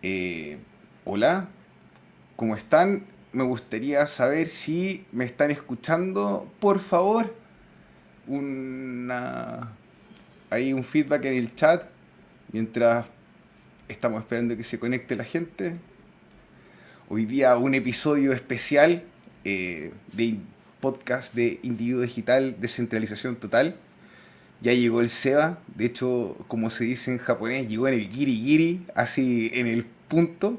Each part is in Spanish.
Eh, hola, ¿cómo están? Me gustaría saber si me están escuchando, por favor. Una... Hay un feedback en el chat mientras estamos esperando que se conecte la gente. Hoy día un episodio especial eh, de podcast de Individuo Digital Descentralización Total. Ya llegó el SEBA, de hecho, como se dice en japonés, llegó en el giri giri, así en el punto.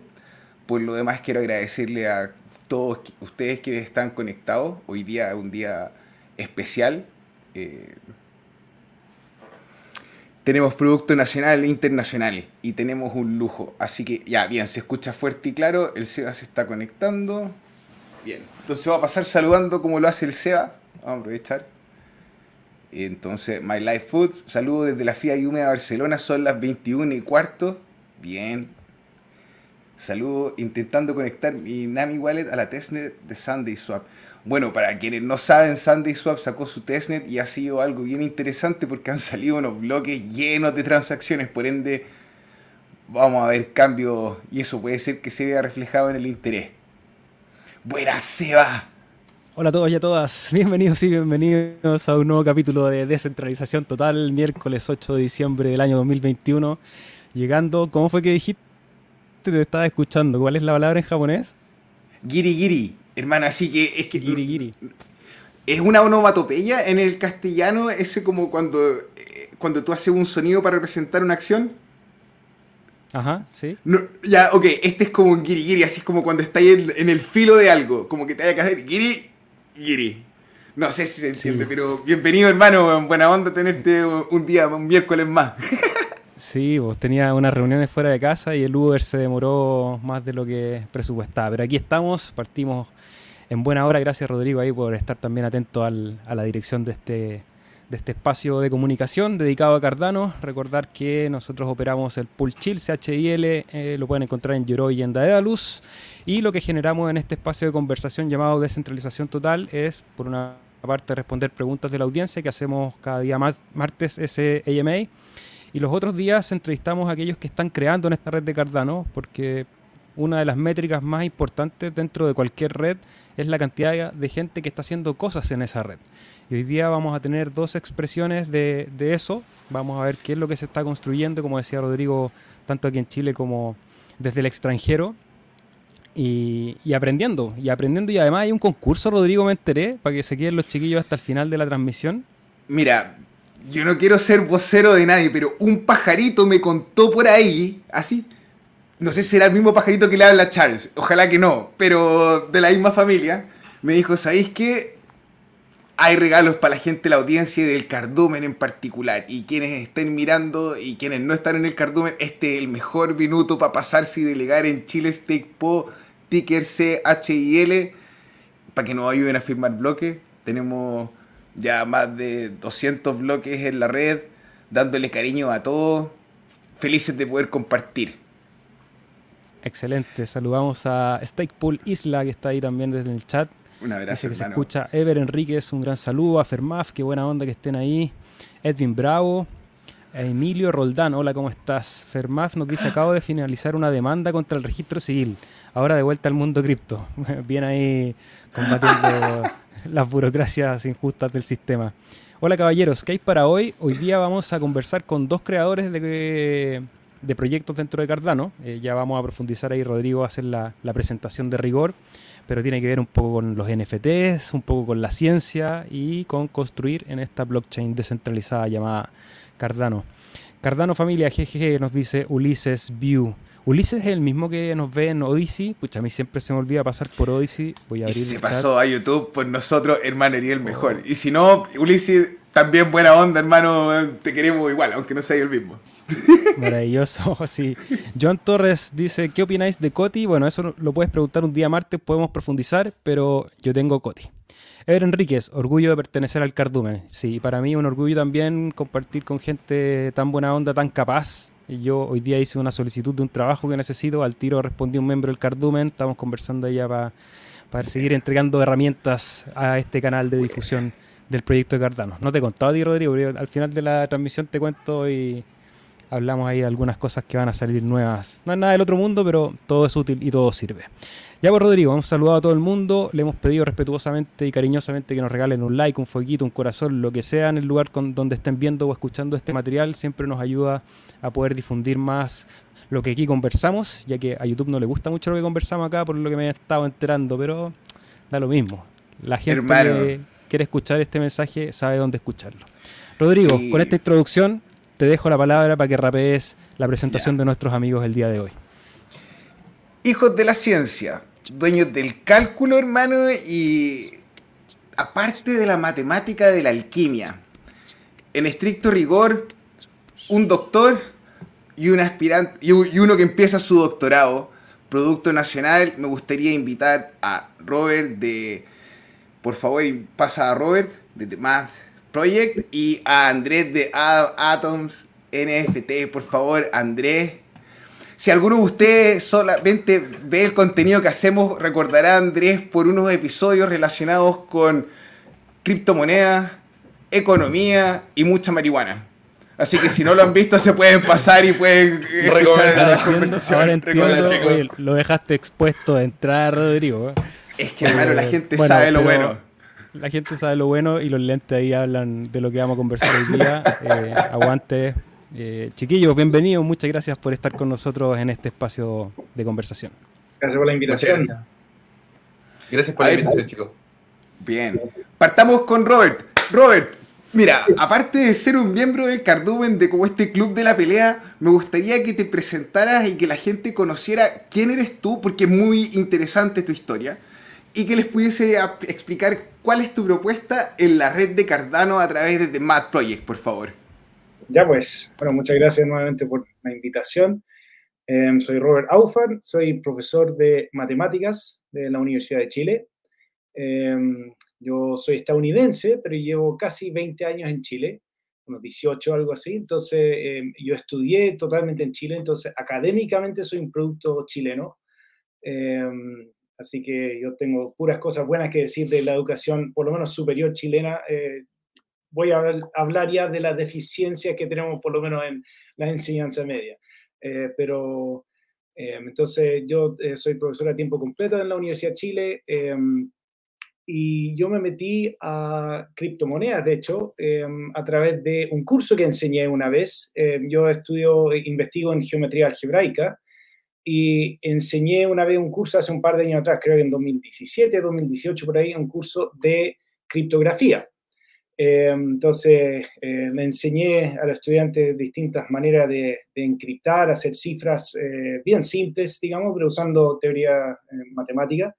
Por lo demás, quiero agradecerle a todos ustedes que están conectados. Hoy día es un día especial. Eh, tenemos producto nacional e internacional y tenemos un lujo. Así que ya, bien, se escucha fuerte y claro. El SEBA se está conectando. Bien, entonces va a pasar saludando como lo hace el SEBA. Vamos a aprovechar. Entonces, My Life Foods, saludo desde la FIA y Húmeda Barcelona, son las 21 y cuarto. Bien. Saludo intentando conectar mi Nami Wallet a la testnet de Sunday Swap. Bueno, para quienes no saben, Sunday Swap sacó su testnet y ha sido algo bien interesante porque han salido unos bloques llenos de transacciones, por ende vamos a ver cambios y eso puede ser que se vea reflejado en el interés. ¡Buena Seba! Hola a todos y a todas, bienvenidos y bienvenidos a un nuevo capítulo de Descentralización Total, miércoles 8 de diciembre del año 2021. Llegando, ¿cómo fue que dijiste? Te estaba escuchando, ¿cuál es la palabra en japonés? Giri giri, hermana, así que es que... Giri giri. Es una onomatopeya en el castellano, ese como cuando, eh, cuando tú haces un sonido para representar una acción. Ajá, sí. No, ya, ok, este es como un giri giri, así es como cuando estáis en, en el filo de algo, como que te haya que hacer giri giri. No sé si se entiende, Sí. pero bienvenido hermano, buena onda tenerte un día, un miércoles más. Sí, vos tenía unas reuniones fuera de casa y el Uber se demoró más de lo que presupuestaba. Pero aquí estamos, partimos en buena hora. Gracias Rodrigo ahí por estar también atento al- a la dirección de este, de este espacio de comunicación dedicado a Cardano. Recordar que nosotros operamos el Pool Chill, CHIL, eh, lo pueden encontrar en Yoroi y en Daedalus. Y lo que generamos en este espacio de conversación llamado Descentralización Total es, por una parte, responder preguntas de la audiencia que hacemos cada día martes ese AMA. Y los otros días entrevistamos a aquellos que están creando en esta red de Cardano, porque una de las métricas más importantes dentro de cualquier red es la cantidad de gente que está haciendo cosas en esa red. Y hoy día vamos a tener dos expresiones de, de eso. Vamos a ver qué es lo que se está construyendo, como decía Rodrigo, tanto aquí en Chile como desde el extranjero. Y, y aprendiendo, y aprendiendo. Y además hay un concurso, Rodrigo, me enteré, para que se queden los chiquillos hasta el final de la transmisión. Mira, yo no quiero ser vocero de nadie, pero un pajarito me contó por ahí, así. No sé si será el mismo pajarito que le habla a Charles, ojalá que no, pero de la misma familia. Me dijo, ¿sabéis qué? Hay regalos para la gente de la audiencia y del cardumen en particular. Y quienes estén mirando y quienes no están en el cardumen, este es el mejor minuto para pasarse y delegar en Chile Stake Po, ticker CHIL, para que nos ayuden a firmar bloques. Tenemos ya más de 200 bloques en la red, dándole cariño a todos, felices de poder compartir. Excelente. Saludamos a Stakepool Isla, que está ahí también desde el chat. Un abrazo, Dice que se hermano. escucha Ever Enríquez, un gran saludo. A Fermaf, qué buena onda que estén ahí. Edwin Bravo. Emilio Roldán, hola, ¿cómo estás? Fermaf nos dice, acabo de finalizar una demanda contra el registro civil. Ahora de vuelta al mundo cripto. Bien ahí combatiendo las burocracias injustas del sistema. Hola caballeros, ¿qué hay para hoy? Hoy día vamos a conversar con dos creadores de, de proyectos dentro de Cardano. Eh, ya vamos a profundizar ahí, Rodrigo a hacer la, la presentación de rigor, pero tiene que ver un poco con los NFTs, un poco con la ciencia y con construir en esta blockchain descentralizada llamada Cardano. Cardano familia, jejeje, nos dice Ulises View. Ulises es el mismo que nos ve en Odyssey. Pucha, a mí siempre se me olvida pasar por Odyssey. Voy a Y abrir se el chat. pasó a YouTube por nosotros, hermano, el mejor. Y si no, Ulises, también buena onda, hermano, te queremos igual, aunque no sea yo el mismo. Maravilloso, sí. John Torres dice, ¿qué opináis de Coti? Bueno, eso lo puedes preguntar un día martes, podemos profundizar, pero yo tengo Coti. Ever Enríquez, orgullo de pertenecer al cardumen. Sí, para mí un orgullo también compartir con gente tan buena onda, tan capaz. Yo hoy día hice una solicitud de un trabajo que necesito, al tiro respondí un miembro del cardumen, estamos conversando ya para para seguir entregando herramientas a este canal de difusión del proyecto de Cardano. No te he contado a ti, Rodrigo, pero al final de la transmisión te cuento y hablamos ahí de algunas cosas que van a salir nuevas. No es nada del otro mundo, pero todo es útil y todo sirve. Ya por pues, Rodrigo, hemos saludado a todo el mundo, le hemos pedido respetuosamente y cariñosamente que nos regalen un like, un fueguito, un corazón, lo que sea en el lugar con, donde estén viendo o escuchando este material, siempre nos ayuda a poder difundir más lo que aquí conversamos, ya que a YouTube no le gusta mucho lo que conversamos acá, por lo que me he estado enterando, pero da lo mismo. La gente que quiere escuchar este mensaje sabe dónde escucharlo. Rodrigo, con esta introducción te dejo la palabra para que rapees la presentación de nuestros amigos el día de hoy. Hijos de la ciencia, dueños del cálculo, hermano, y aparte de la matemática de la alquimia. En estricto rigor, un doctor y un aspirante y uno que empieza su doctorado, producto nacional, me gustaría invitar a Robert de por favor pasa a Robert de Math Project y a Andrés de Atoms NFT, por favor, Andrés si alguno de ustedes solamente ve el contenido que hacemos, recordará a Andrés por unos episodios relacionados con criptomonedas, economía y mucha marihuana. Así que si no lo han visto, se pueden pasar y pueden escuchar la conversación. lo dejaste expuesto a entrar, Rodrigo. Es que, claro, la gente sabe lo bueno. La gente sabe lo bueno y los lentes ahí hablan de lo que vamos a conversar hoy día. Eh, aguante, eh, chiquillos, bienvenidos, muchas gracias por estar con nosotros en este espacio de conversación. Gracias por la invitación. Gracias. por la invitación, chicos. Bien, partamos con Robert. Robert, mira, aparte de ser un miembro del Cardumen de como este club de la pelea, me gustaría que te presentaras y que la gente conociera quién eres tú, porque es muy interesante tu historia, y que les pudiese explicar cuál es tu propuesta en la red de Cardano a través de The Mad Project, por favor. Ya pues, bueno, muchas gracias nuevamente por la invitación. Em, soy Robert Aufar, soy profesor de matemáticas de la Universidad de Chile. Em, yo soy estadounidense, pero llevo casi 20 años en Chile, unos 18, algo así. Entonces, em, yo estudié totalmente en Chile, entonces académicamente soy un producto chileno. Así que yo tengo puras cosas buenas que decir de la educación, por lo menos superior chilena. Eh, voy a hablar ya de la deficiencia que tenemos por lo menos en la enseñanza media. Eh, pero em, entonces yo eh, soy profesor a tiempo completo en la Universidad de Chile em, y yo me metí a criptomonedas, de hecho, em, a través de un curso que enseñé una vez. yo estudio, investigo en geometría algebraica y enseñé una vez un curso hace un par de años atrás, creo que en 2017, 2018, por ahí, un curso de criptografía. Eh, entonces, eh, le enseñé a los estudiantes distintas maneras de, encriptar, hacer cifras eh, bien simples, digamos, pero usando teoría matemática.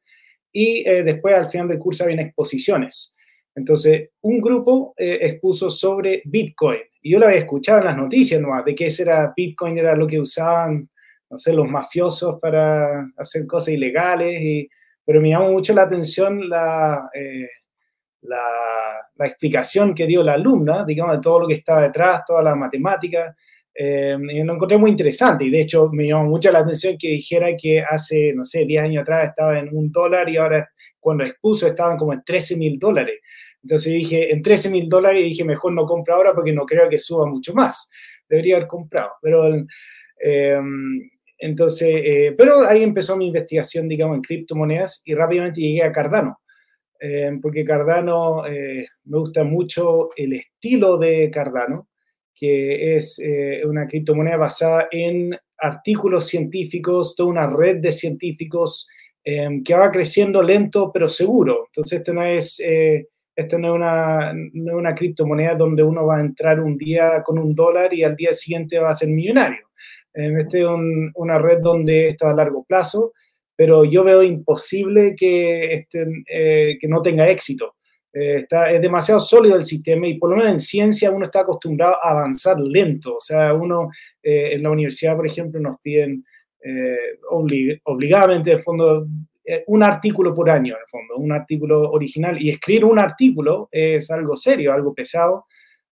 Y después, al final del curso, había exposiciones. Entonces, un grupo expuso sobre Bitcoin. Y yo lo había escuchado en las noticias nomás, de que ese era Bitcoin, era lo que usaban, no sé, los mafiosos para hacer cosas ilegales. Y, pero me llamó mucho la atención la la, explicación que dio la alumna, digamos, de todo lo que estaba detrás, toda la matemática. Eh, y lo encontré muy interesante y de hecho me llamó mucho la atención que dijera que hace, no sé, 10 años atrás estaba en un dólar y ahora cuando expuso estaban como en 13 mil dólares. Entonces dije, en 13 mil dólares dije, mejor no compro ahora porque no creo que suba mucho más. Debería haber comprado. Pero, eh, entonces, eh, pero ahí empezó mi investigación, digamos, en criptomonedas y rápidamente llegué a Cardano. Eh, porque Cardano, eh, me gusta mucho el estilo de Cardano, que es eh, una criptomoneda basada en artículos científicos, toda una red de científicos que va creciendo lento pero seguro. Entonces, esto no es, esto no es, una, no es una criptomoneda donde uno va a entrar un día con un dólar y al día siguiente va a ser millonario. Esta es una red donde esto a largo plazo pero yo veo imposible que, este, eh, que no tenga éxito. Eh, está, es demasiado sólido el sistema y por lo menos en ciencia uno está acostumbrado a avanzar lento. O sea, uno eh, en la universidad, por ejemplo, nos piden obligadamente, en fondo, un artículo por año, en fondo, un artículo original. Y escribir un artículo es algo serio, algo pesado.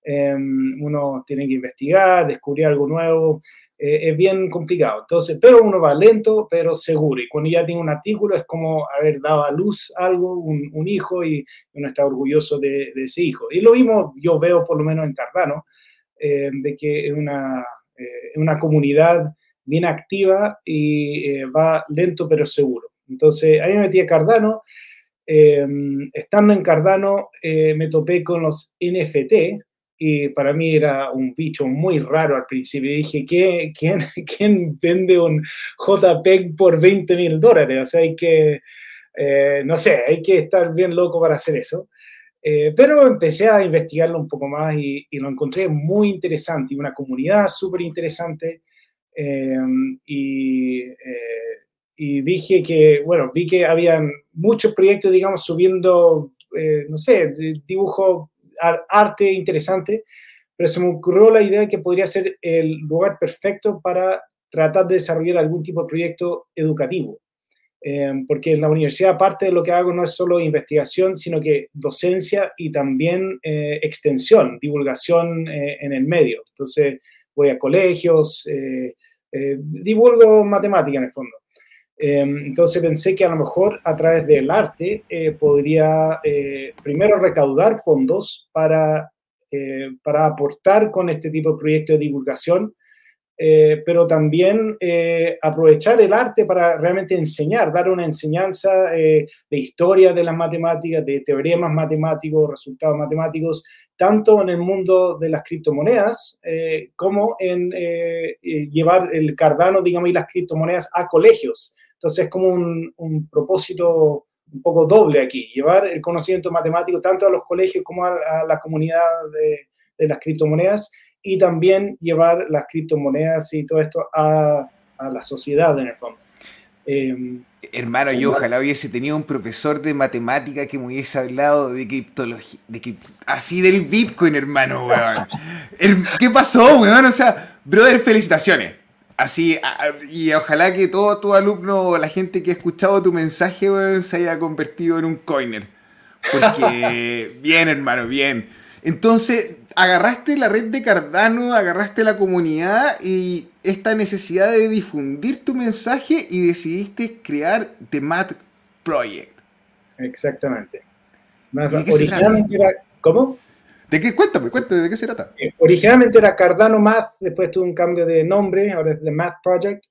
uno tiene que investigar, descubrir algo nuevo. Eh, es bien complicado. Entonces, pero uno va lento, pero seguro. Y cuando ya tiene un artículo es como haber dado a luz algo, un, hijo, y uno está orgulloso de, ese hijo. Y lo mismo yo veo por lo menos en Cardano, eh, de que es una, una comunidad bien activa y va lento pero seguro. Entonces, ahí me metí a Cardano. estando en Cardano, me topé con los NFT, y para mí era un bicho muy raro al principio. dije, ¿quién, quién, quién vende un JPEG por 20 mil dólares? O sea, hay que, eh, no sé, hay que estar bien loco para hacer eso. Eh, pero empecé a investigarlo un poco más y, lo encontré muy interesante y una comunidad súper interesante. Eh, y, y, dije que, bueno, vi que habían muchos proyectos, digamos, subiendo, no sé, dibujo arte interesante, pero se me ocurrió la idea de que podría ser el lugar perfecto para tratar de desarrollar algún tipo de proyecto educativo. Eh, porque en la universidad, aparte de lo que hago, no es solo investigación, sino que docencia y también eh, extensión, divulgación eh, en el medio. Entonces, voy a colegios, divulgo matemática en el fondo. Entonces pensé que a lo mejor a través del arte podría primero recaudar fondos para eh, para aportar con este tipo de proyectos de divulgación, eh, pero también eh, aprovechar el arte para realmente enseñar, dar una enseñanza de historia de las matemáticas, de teoremas matemáticos, resultados matemáticos, tanto en el mundo de las criptomonedas como en llevar el Cardano, digamos, y las criptomonedas a colegios. Entonces, es como un, un propósito un poco doble aquí, llevar el conocimiento matemático tanto a los colegios como a, la comunidad de, las criptomonedas y también llevar las criptomonedas y todo esto a, la sociedad en el fondo. Em, Hermano, yo ojalá hubiese tenido un profesor de matemática que me hubiese hablado de criptología, de así del Bitcoin, hermano, weón. ¿Qué pasó, weón? O sea, brother, felicitaciones. Así, y ojalá que todo tu alumno o la gente que ha escuchado tu mensaje, se haya convertido en un coiner. Porque, bien, hermano, bien. Entonces, agarraste la red de Cardano, agarraste la comunidad y esta necesidad de difundir tu mensaje y decidiste crear The Math Project. Exactamente. Originalmente era, ¿Cómo? ¿De qué? Cuéntame, cuéntame, ¿de qué se trata? Eh, originalmente era Cardano Math, después tuvo un cambio de nombre, ahora es The Math Project.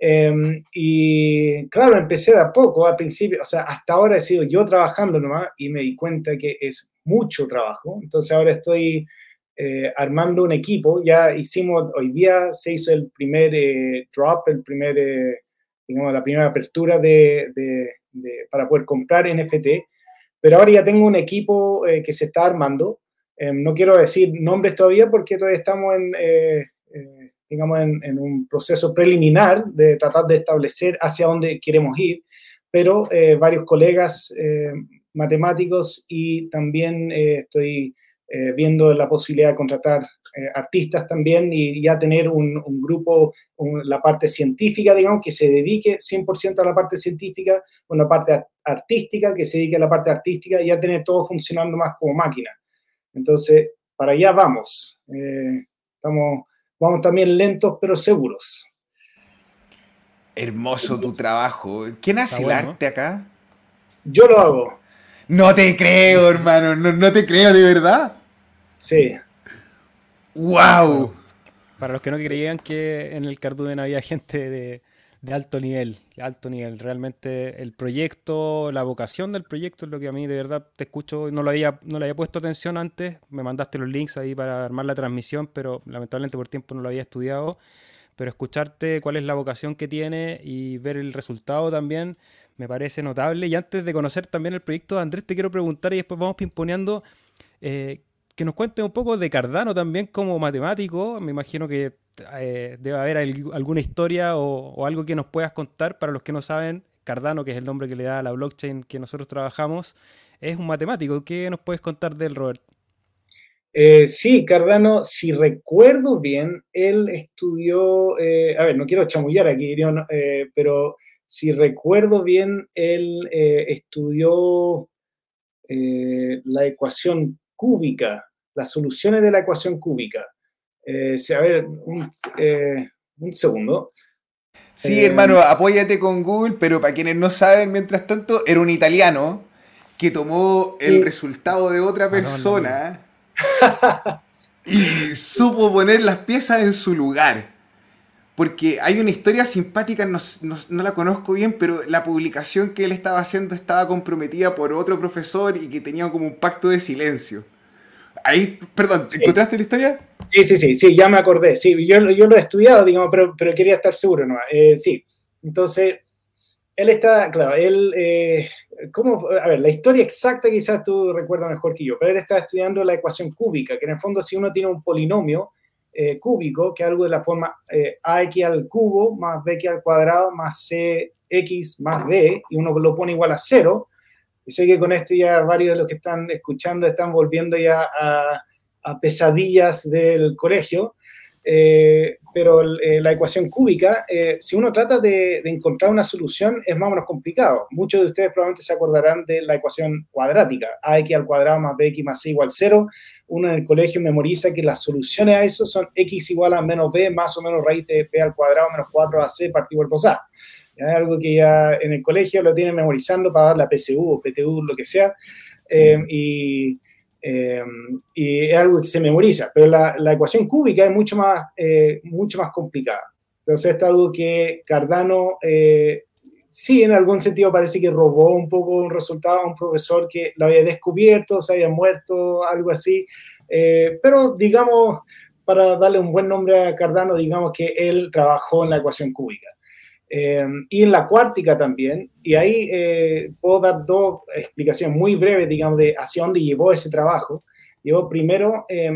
Em, y claro, empecé de a poco, al principio, o sea, hasta ahora he sido yo trabajando nomás y me di cuenta que es mucho trabajo. Entonces ahora estoy eh, armando un equipo. Ya hicimos, hoy día se hizo el primer eh, drop, el primer, digamos, la primera apertura de, de, para poder comprar NFT. Pero ahora ya tengo un equipo que se está armando. Em, no quiero decir nombres todavía porque todavía estamos en, eh, eh, digamos, en, un proceso preliminar de tratar de establecer hacia dónde queremos ir, pero eh, varios colegas matemáticos y también estoy viendo la posibilidad de contratar artistas también y ya tener un, grupo, la parte científica, digamos, que se dedique 100% a la parte científica, una parte artística que se dedique a la parte artística y ya tener todo funcionando más como máquina. Entonces, para allá vamos. Eh, estamos, vamos también lentos, pero seguros. Hermoso tu trabajo. ¿Quién hace el arte acá? Yo lo hago. No te creo, hermano. No, te creo, de verdad. Sí. ¡Wow! Para los que no creían que en el Cardumen había gente de, de alto nivel, alto nivel. Realmente el proyecto, la vocación del proyecto es lo que a mí de verdad te escucho, no lo había, no le había puesto atención antes, me mandaste los links ahí para armar la transmisión, pero lamentablemente por tiempo no lo había estudiado. Pero escucharte cuál es la vocación que tiene y ver el resultado también me parece notable. Y antes de conocer también el proyecto Andrés, te quiero preguntar y después vamos pimponeando eh, que nos cuente un poco de Cardano también como matemático. Me imagino que eh, debe haber alguna historia o, algo que nos puedas contar para los que no saben. Cardano, que es el nombre que le da a la blockchain que nosotros trabajamos, es un matemático. ¿Qué nos puedes contar del Robert? Eh, sí, Cardano, si recuerdo bien, él estudió, eh, a ver, no quiero chamullar aquí, pero si recuerdo bien, él estudió la ecuación cúbica, las soluciones de la ecuación cúbica. Eh, a ver, un, eh, segundo. Sí, hermano, apóyate con Google, pero para quienes no saben, mientras tanto, era un italiano que tomó el resultado de otra persona y supo poner las piezas en su lugar. Porque hay una historia simpática, no, no, la conozco bien, pero la publicación que él estaba haciendo estaba comprometida por otro profesor y que tenía como un pacto de silencio. Ahí, perdón, ¿encontraste la historia? Sí, sí, sí, sí, ya me acordé. Sí, yo, yo lo he estudiado, digamos, pero, pero quería estar seguro, ¿no? Eh, sí, entonces, él está, claro, él, eh, ¿cómo? A ver, la historia exacta quizás tú recuerdas mejor que yo, pero él está estudiando la ecuación cúbica, que en el fondo si uno tiene un polinomio eh, cúbico, que es algo de la forma ax al cubo más bx al cuadrado más cx más d, y uno lo pone igual a cero, y sé que con esto ya varios de los que están escuchando están volviendo ya a, pesadillas del colegio, eh, pero eh, la ecuación cúbica, eh, si uno trata de, encontrar una solución, es más o menos complicado. Muchos de ustedes probablemente se acordarán de la ecuación cuadrática, ax al cuadrado más bx más c igual 0. Uno en el colegio memoriza que las soluciones a eso son x igual a menos b más o menos raíz de b al cuadrado menos 4ac partido por 2a. Es algo que ya en el colegio lo tienen memorizando para dar la PSU o PTU, lo que sea, eh, y, eh, y, es algo que se memoriza, pero la, la ecuación cúbica es mucho más, eh, mucho más complicada. Entonces, es algo que Cardano sí, en algún sentido parece que robó un poco un resultado a un profesor que lo había descubierto, se había muerto, algo así. pero digamos, para darle un buen nombre a Cardano, digamos que él trabajó en la ecuación cúbica. Em, y en la cuártica también, y ahí eh, puedo dar dos explicaciones muy breves, digamos, de hacia dónde llevó ese trabajo. Llevó primero eh,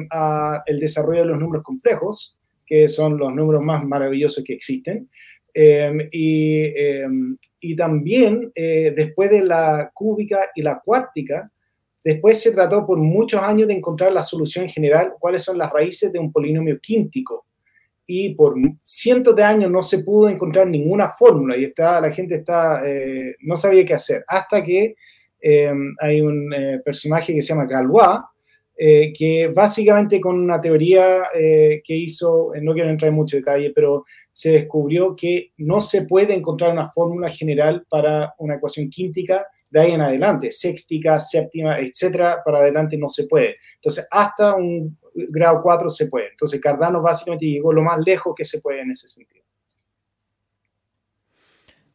el desarrollo de los números complejos, que son los números más maravillosos que existen, em, y, y, también eh, después de la cúbica y la cuártica, después se trató por muchos años de encontrar la solución general, cuáles son las raíces de un polinomio quíntico y por cientos de años no se pudo encontrar ninguna fórmula y está, la gente está, eh, no sabía qué hacer, hasta que eh, hay un eh, personaje que se llama Galois, que básicamente con una teoría que hizo, no quiero entrar en mucho detalle, pero se descubrió que no se puede encontrar una fórmula general para una ecuación quíntica de ahí en adelante, sextica, séptima, etcétera, para adelante no se puede. Entonces, hasta un grado 4 se puede. Entonces Cardano básicamente llegó lo más lejos que se puede en ese sentido.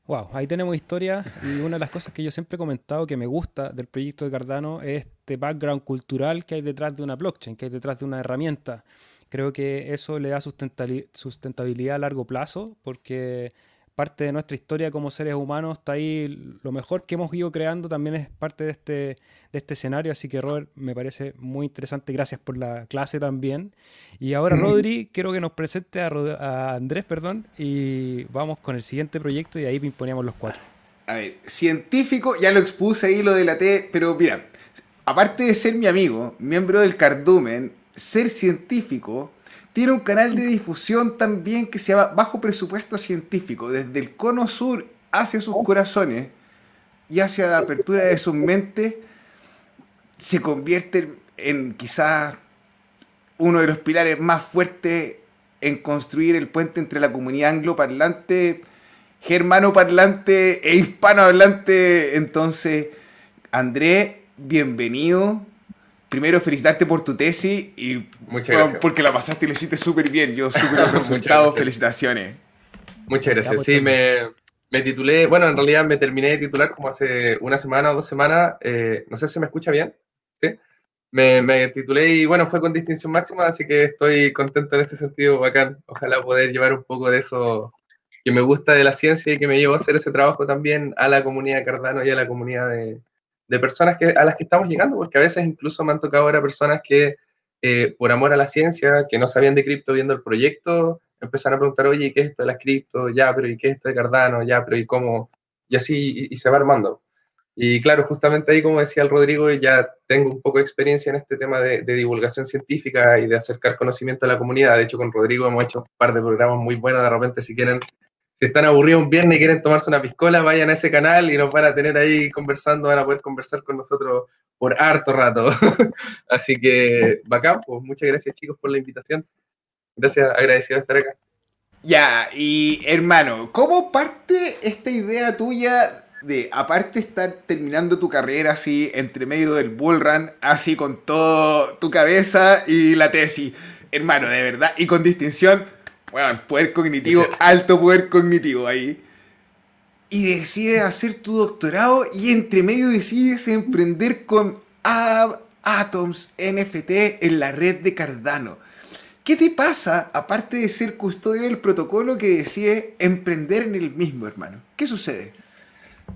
Wow, ahí tenemos historia y una de las cosas que yo siempre he comentado que me gusta del proyecto de Cardano es este background cultural que hay detrás de una blockchain, que hay detrás de una herramienta. Creo que eso le da sustentabilidad a largo plazo porque parte de nuestra historia como seres humanos está ahí. Lo mejor que hemos ido creando también es parte de este, de este escenario. Así que, Robert, me parece muy interesante. Gracias por la clase también. Y ahora, Rodri, quiero que nos presente a, Andrés, perdón, y vamos con el siguiente proyecto y ahí imponíamos los cuatro. A ver, científico, ya lo expuse ahí lo de la T, pero mira, aparte de ser mi amigo, miembro del Cardumen, ser científico tiene un canal de difusión también que se llama Bajo Presupuesto Científico, desde el cono sur hacia sus corazones y hacia la apertura de sus mentes, se convierte en quizás uno de los pilares más fuertes en construir el puente entre la comunidad angloparlante, germano-parlante e hispanohablante. Entonces, André, bienvenido primero felicitarte por tu tesis y porque la pasaste y lo hiciste súper bien. Yo súper los resultados, felicitaciones. Muchas gracias. Sí, me, me, titulé, bueno, en realidad me terminé de titular como hace una semana o dos semanas. Eh, no sé si me escucha bien. ¿Sí? Me, me, titulé y bueno, fue con distinción máxima, así que estoy contento en ese sentido, bacán. Ojalá poder llevar un poco de eso que me gusta de la ciencia y que me llevó a hacer ese trabajo también a la comunidad Cardano y a la comunidad de, de personas que, a las que estamos llegando, porque a veces incluso me han tocado ahora personas que eh, por amor a la ciencia, que no sabían de cripto viendo el proyecto, empezaron a preguntar, oye, ¿qué es esto de las cripto? Ya, pero ¿y qué es esto de Cardano? Ya, pero ¿y cómo? Y así, y, se va armando. Y claro, justamente ahí, como decía el Rodrigo, ya tengo un poco de experiencia en este tema de, de, divulgación científica y de acercar conocimiento a la comunidad. De hecho, con Rodrigo hemos hecho un par de programas muy buenos. De repente, si quieren si están aburridos un viernes y quieren tomarse una piscola, vayan a ese canal y nos van a tener ahí conversando, van a poder conversar con nosotros por harto rato. Así que, bacán, pues muchas gracias chicos por la invitación. Gracias, agradecido de estar acá. Ya, y hermano, ¿cómo parte esta idea tuya de, aparte estar terminando tu carrera así, entre medio del bull run, así con todo tu cabeza y la tesis, hermano, de verdad, y con distinción, bueno, poder cognitivo, alto poder cognitivo ahí. Y decides hacer tu doctorado y entre medio decides emprender con Atoms NFT en la red de Cardano. ¿Qué te pasa, aparte de ser custodio del protocolo, que decide emprender en el mismo, hermano? ¿Qué sucede?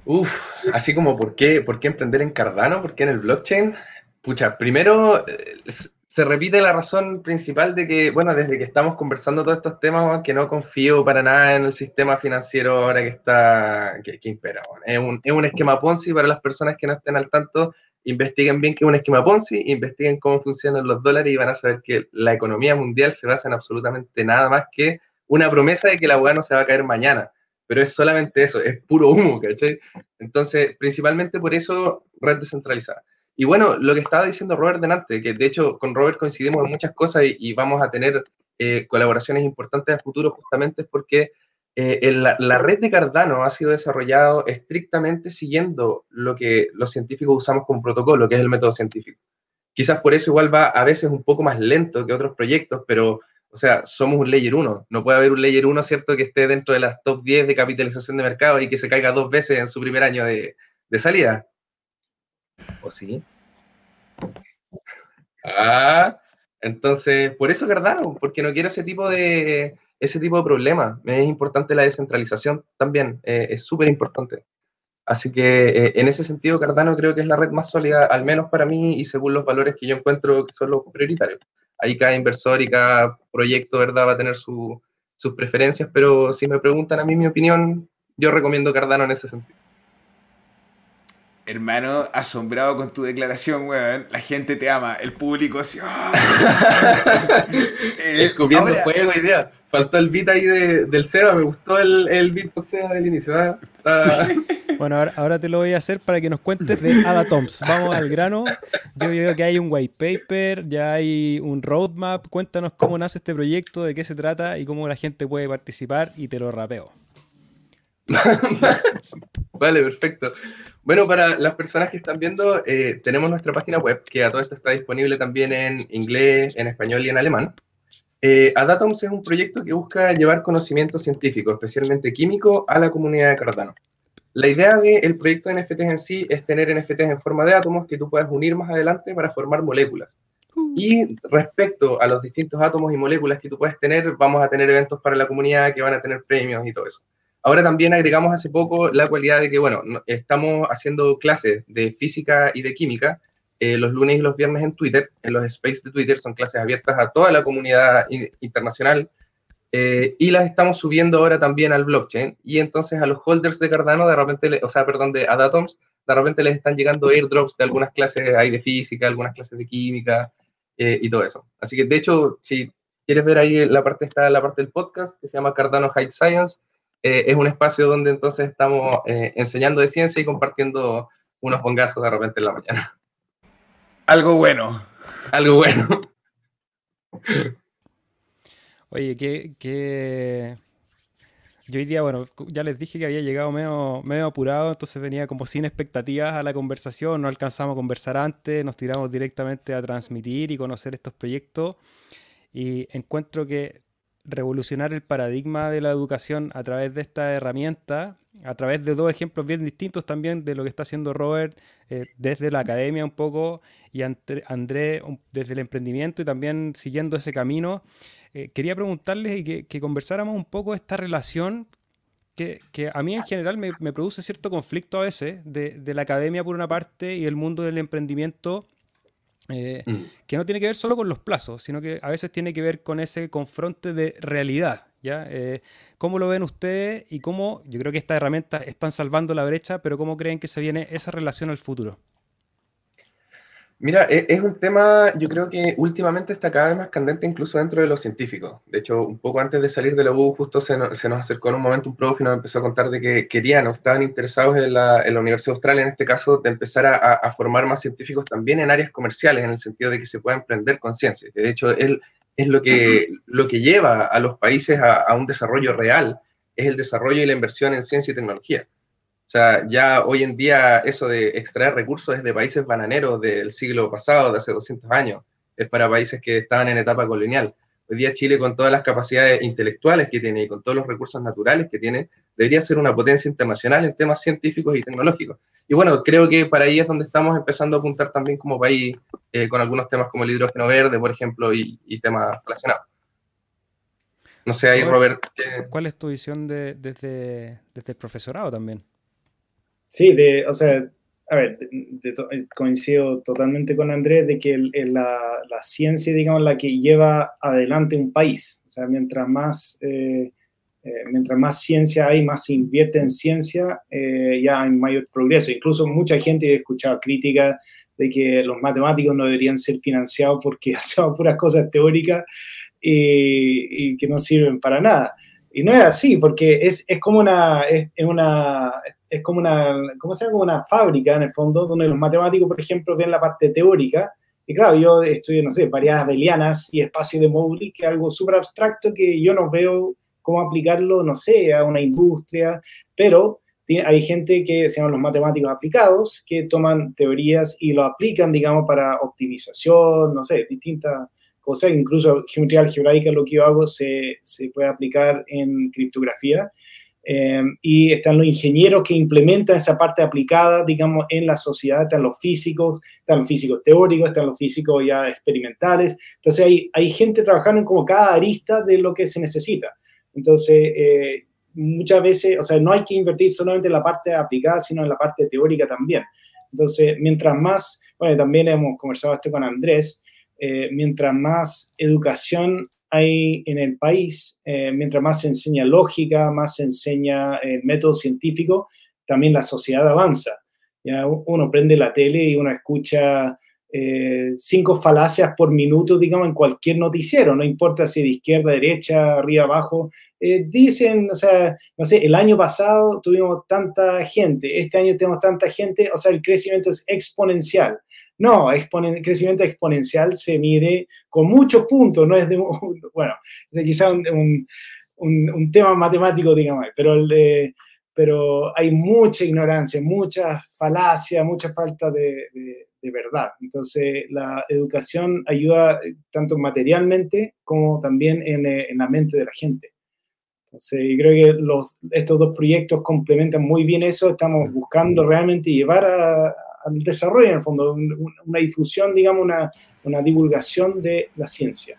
Uf, así como, ¿por qué, ¿por qué emprender en Cardano? ¿Por qué en el blockchain? Pucha, primero eh, se repite la razón principal de que, bueno, desde que estamos conversando todos estos temas, que no confío para nada en el sistema financiero ahora que está, que, impera. es, un, es un esquema Ponzi para las personas que no estén al tanto investiguen bien qué es un esquema Ponzi, investiguen cómo funcionan los dólares y van a saber que la economía mundial se basa en absolutamente nada más que una promesa de que la hueá no se va a caer mañana. Pero es solamente eso, es puro humo, ¿cachai? Entonces, principalmente por eso, red descentralizada. Y bueno, lo que estaba diciendo Robert delante, que de hecho con Robert coincidimos en muchas cosas y, vamos a tener eh, colaboraciones importantes a futuro justamente porque eh, la, red de Cardano ha sido desarrollado estrictamente siguiendo lo que los científicos usamos como protocolo, que es el método científico. Quizás por eso igual va a veces un poco más lento que otros proyectos, pero, o sea, somos un layer 1. No puede haber un layer 1, ¿cierto?, que esté dentro de las top 10 de capitalización de mercado y que se caiga dos veces en su primer año de salida. ¿O sí? Ah, entonces, por eso Cardano, porque no quiero ese tipo de, ese tipo de problemas. Es importante la descentralización también, eh, es súper importante. Así que eh, en ese sentido, Cardano creo que es la red más sólida, al menos para mí y según los valores que yo encuentro que son los prioritarios. Ahí cada inversor y cada proyecto, ¿verdad?, va a tener sus preferencias, pero si me preguntan a mí mi opinión, yo recomiendo Cardano en ese sentido. Hermano, asombrado con tu declaración, weón. La gente te ama, el público así. eh, Escupiendo fuego, idea. Faltó el beat ahí del Seba, me gustó el, el beatbox Seba del inicio. ¿eh? Bueno, ahora, te lo voy a hacer para que nos cuentes de Ada Toms. Vamos al grano. Yo veo que hay un white paper, ya hay un roadmap. Cuéntanos cómo nace este proyecto, de qué se trata y cómo la gente puede participar y te lo rapeo. vale, perfecto. Bueno, para las personas que están viendo, eh, tenemos nuestra página web que a todo esto está disponible también en inglés, en español y en alemán. Eh, Adatoms es un proyecto que busca llevar conocimiento científico, especialmente químico, a la comunidad de Cardano. La idea del proyecto de NFTs en sí es tener NFTs en forma de átomos que tú puedas unir más adelante para formar moléculas. Uh. Y respecto a los distintos átomos y moléculas que tú puedes tener, vamos a tener eventos para la comunidad que van a tener premios y todo eso. Ahora también agregamos hace poco la cualidad de que, bueno, estamos haciendo clases de física y de química eh, los lunes y los viernes en Twitter, en los space de Twitter, son clases abiertas a toda la comunidad internacional eh, y las estamos subiendo ahora también al blockchain y entonces a los holders de Cardano, de repente, o sea, perdón, de Adatoms, de repente les están llegando airdrops de algunas clases ahí de física, algunas clases de química eh, y todo eso. Así que, de hecho, si quieres ver ahí la parte, está la parte del podcast que se llama Cardano High Science, es un espacio donde entonces estamos enseñando de ciencia y compartiendo unos bongazos de repente en la mañana. Algo bueno. Algo bueno. Oye, que, Yo hoy día, bueno, ya les dije que había llegado medio, medio apurado, entonces venía como sin expectativas a la conversación, no alcanzamos a conversar antes, nos tiramos directamente a transmitir y conocer estos proyectos. Y encuentro que revolucionar el paradigma de la educación a través de esta herramienta, a través de dos ejemplos bien distintos también de lo que está haciendo Robert eh, desde la academia un poco y André desde el emprendimiento y también siguiendo ese camino. Eh, quería preguntarles y que, conversáramos un poco esta relación que, a mí en general me, produce cierto conflicto a veces de, de la academia por una parte y el mundo del emprendimiento eh, mm. que no tiene que ver solo con los plazos, sino que a veces tiene que ver con ese confronte de realidad. ¿ya? Eh, ¿Cómo lo ven ustedes y cómo, yo creo que estas herramientas están salvando la brecha, pero cómo creen que se viene esa relación al futuro? Mira, e, es un tema, yo creo que últimamente está cada vez más candente incluso dentro de los científicos. De hecho, un poco antes de salir de la U, justo se nos, acercó en un momento un profe y nos empezó a contar de que querían o estaban interesados en la, en la Universidad Austral, en este caso, de empezar a, formar más científicos también en áreas comerciales, en el sentido de que se pueda emprender con ciencia. De hecho, es lo que, lo que lleva a los países a, a un desarrollo real, es el desarrollo y la inversión en ciencia y tecnología. Sea, ya hoy en día eso de extraer recursos es de países bananeros del siglo pasado, de hace 200 años, es para países que estaban en etapa colonial. Hoy día Chile, con todas las capacidades intelectuales que tiene y con todos los recursos naturales que tiene, debería ser una potencia internacional en temas científicos y tecnológicos. Y bueno, creo que para ahí es donde estamos empezando a apuntar también como país eh, con algunos temas como el hidrógeno verde, por ejemplo, y, temas relacionados. No sé, ahí Robert. ¿Cuál es tu visión de, desde, desde el profesorado también? Sí, de, o sea, a ver, coincido totalmente con Andrés de que la, la, ciencia, digamos, la que lleva adelante un país. O sea, mientras más, eh, eh, mientras más ciencia hay, más se invierte en ciencia, eh, ya hay mayor progreso. Incluso mucha gente ha escuchado críticas de que los matemáticos no deberían ser financiados porque hacen puras cosas teóricas y, y, que no sirven para nada. Y no es así, porque es, es como una, es, una, es como una, ¿cómo se llama? Como una fábrica, en el fondo, donde los matemáticos, por ejemplo, ven la parte teórica, y claro, yo estudio, no sé, variadas belianas y espacio de Mowgli, que es algo súper abstracto que yo no veo cómo aplicarlo, no sé, a una industria, pero hay gente que se llaman los matemáticos aplicados, que toman teorías y lo aplican, digamos, para optimización, no sé, distintas cosas, incluso geometría algebraica, lo que yo hago, se, se puede aplicar en criptografía. Eh, y están los ingenieros que implementan esa parte aplicada, digamos, en la sociedad, están los físicos, están los físicos teóricos, están los físicos ya experimentales. Entonces hay, hay gente trabajando en como cada arista de lo que se necesita. Entonces, eh, muchas veces, o sea, no hay que invertir solamente en la parte aplicada, sino en la parte teórica también. Entonces, mientras más, bueno, también hemos conversado esto con Andrés, eh, mientras más educación hay en el país, eh, mientras más se enseña lógica, más se enseña el método científico, también la sociedad avanza. ¿ya? Uno prende la tele y uno escucha eh, cinco falacias por minuto, digamos, en cualquier noticiero, no importa si de izquierda, derecha, arriba, abajo. Eh, dicen, o sea, no sé, el año pasado tuvimos tanta gente, este año tenemos tanta gente, o sea, el crecimiento es exponencial. No, el crecimiento exponencial se mide con muchos puntos, no es de, bueno, quizá un, un, tema matemático, digamos, pero, el de, pero hay mucha ignorancia, mucha falacia, mucha falta de, de, verdad. Entonces, la educación ayuda tanto materialmente como también en, en la mente de la gente. Entonces, creo que los, estos dos proyectos complementan muy bien eso. Estamos buscando realmente llevar a, al desarrollo, en el fondo, una difusión, digamos, una, una divulgación de la ciencia.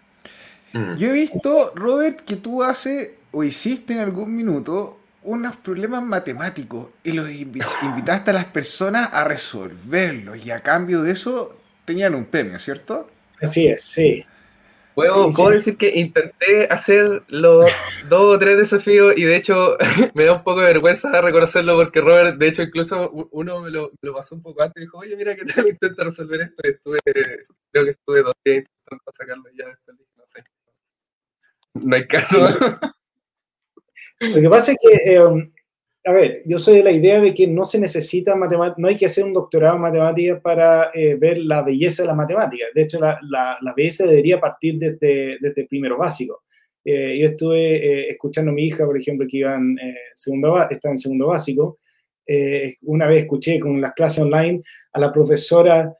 Mm. Yo he visto, Robert, que tú haces o hiciste en algún minuto unos problemas matemáticos y los invitaste a las personas a resolverlos y a cambio de eso tenían un premio, ¿cierto? Así es, sí. Puedo, decir que intenté hacer los dos o tres desafíos y de hecho me da un poco de vergüenza reconocerlo porque Robert, de hecho, incluso uno me lo, pasó un poco antes y dijo, oye, mira qué tal intenta resolver esto. Y estuve, creo que estuve dos días intentando sacarlo y ya después no sé. No hay caso. Lo que pasa es que eh, a ver, yo soy de la idea de que no se necesita matemática, no hay que hacer un doctorado en matemáticas para eh, ver la belleza de la matemática. De hecho, la, la, belleza debería partir desde, desde primero básico. Eh, yo estuve eh, escuchando a mi hija, por ejemplo, que iba en, segundo, está en segundo básico. una vez escuché con las clases online a la profesora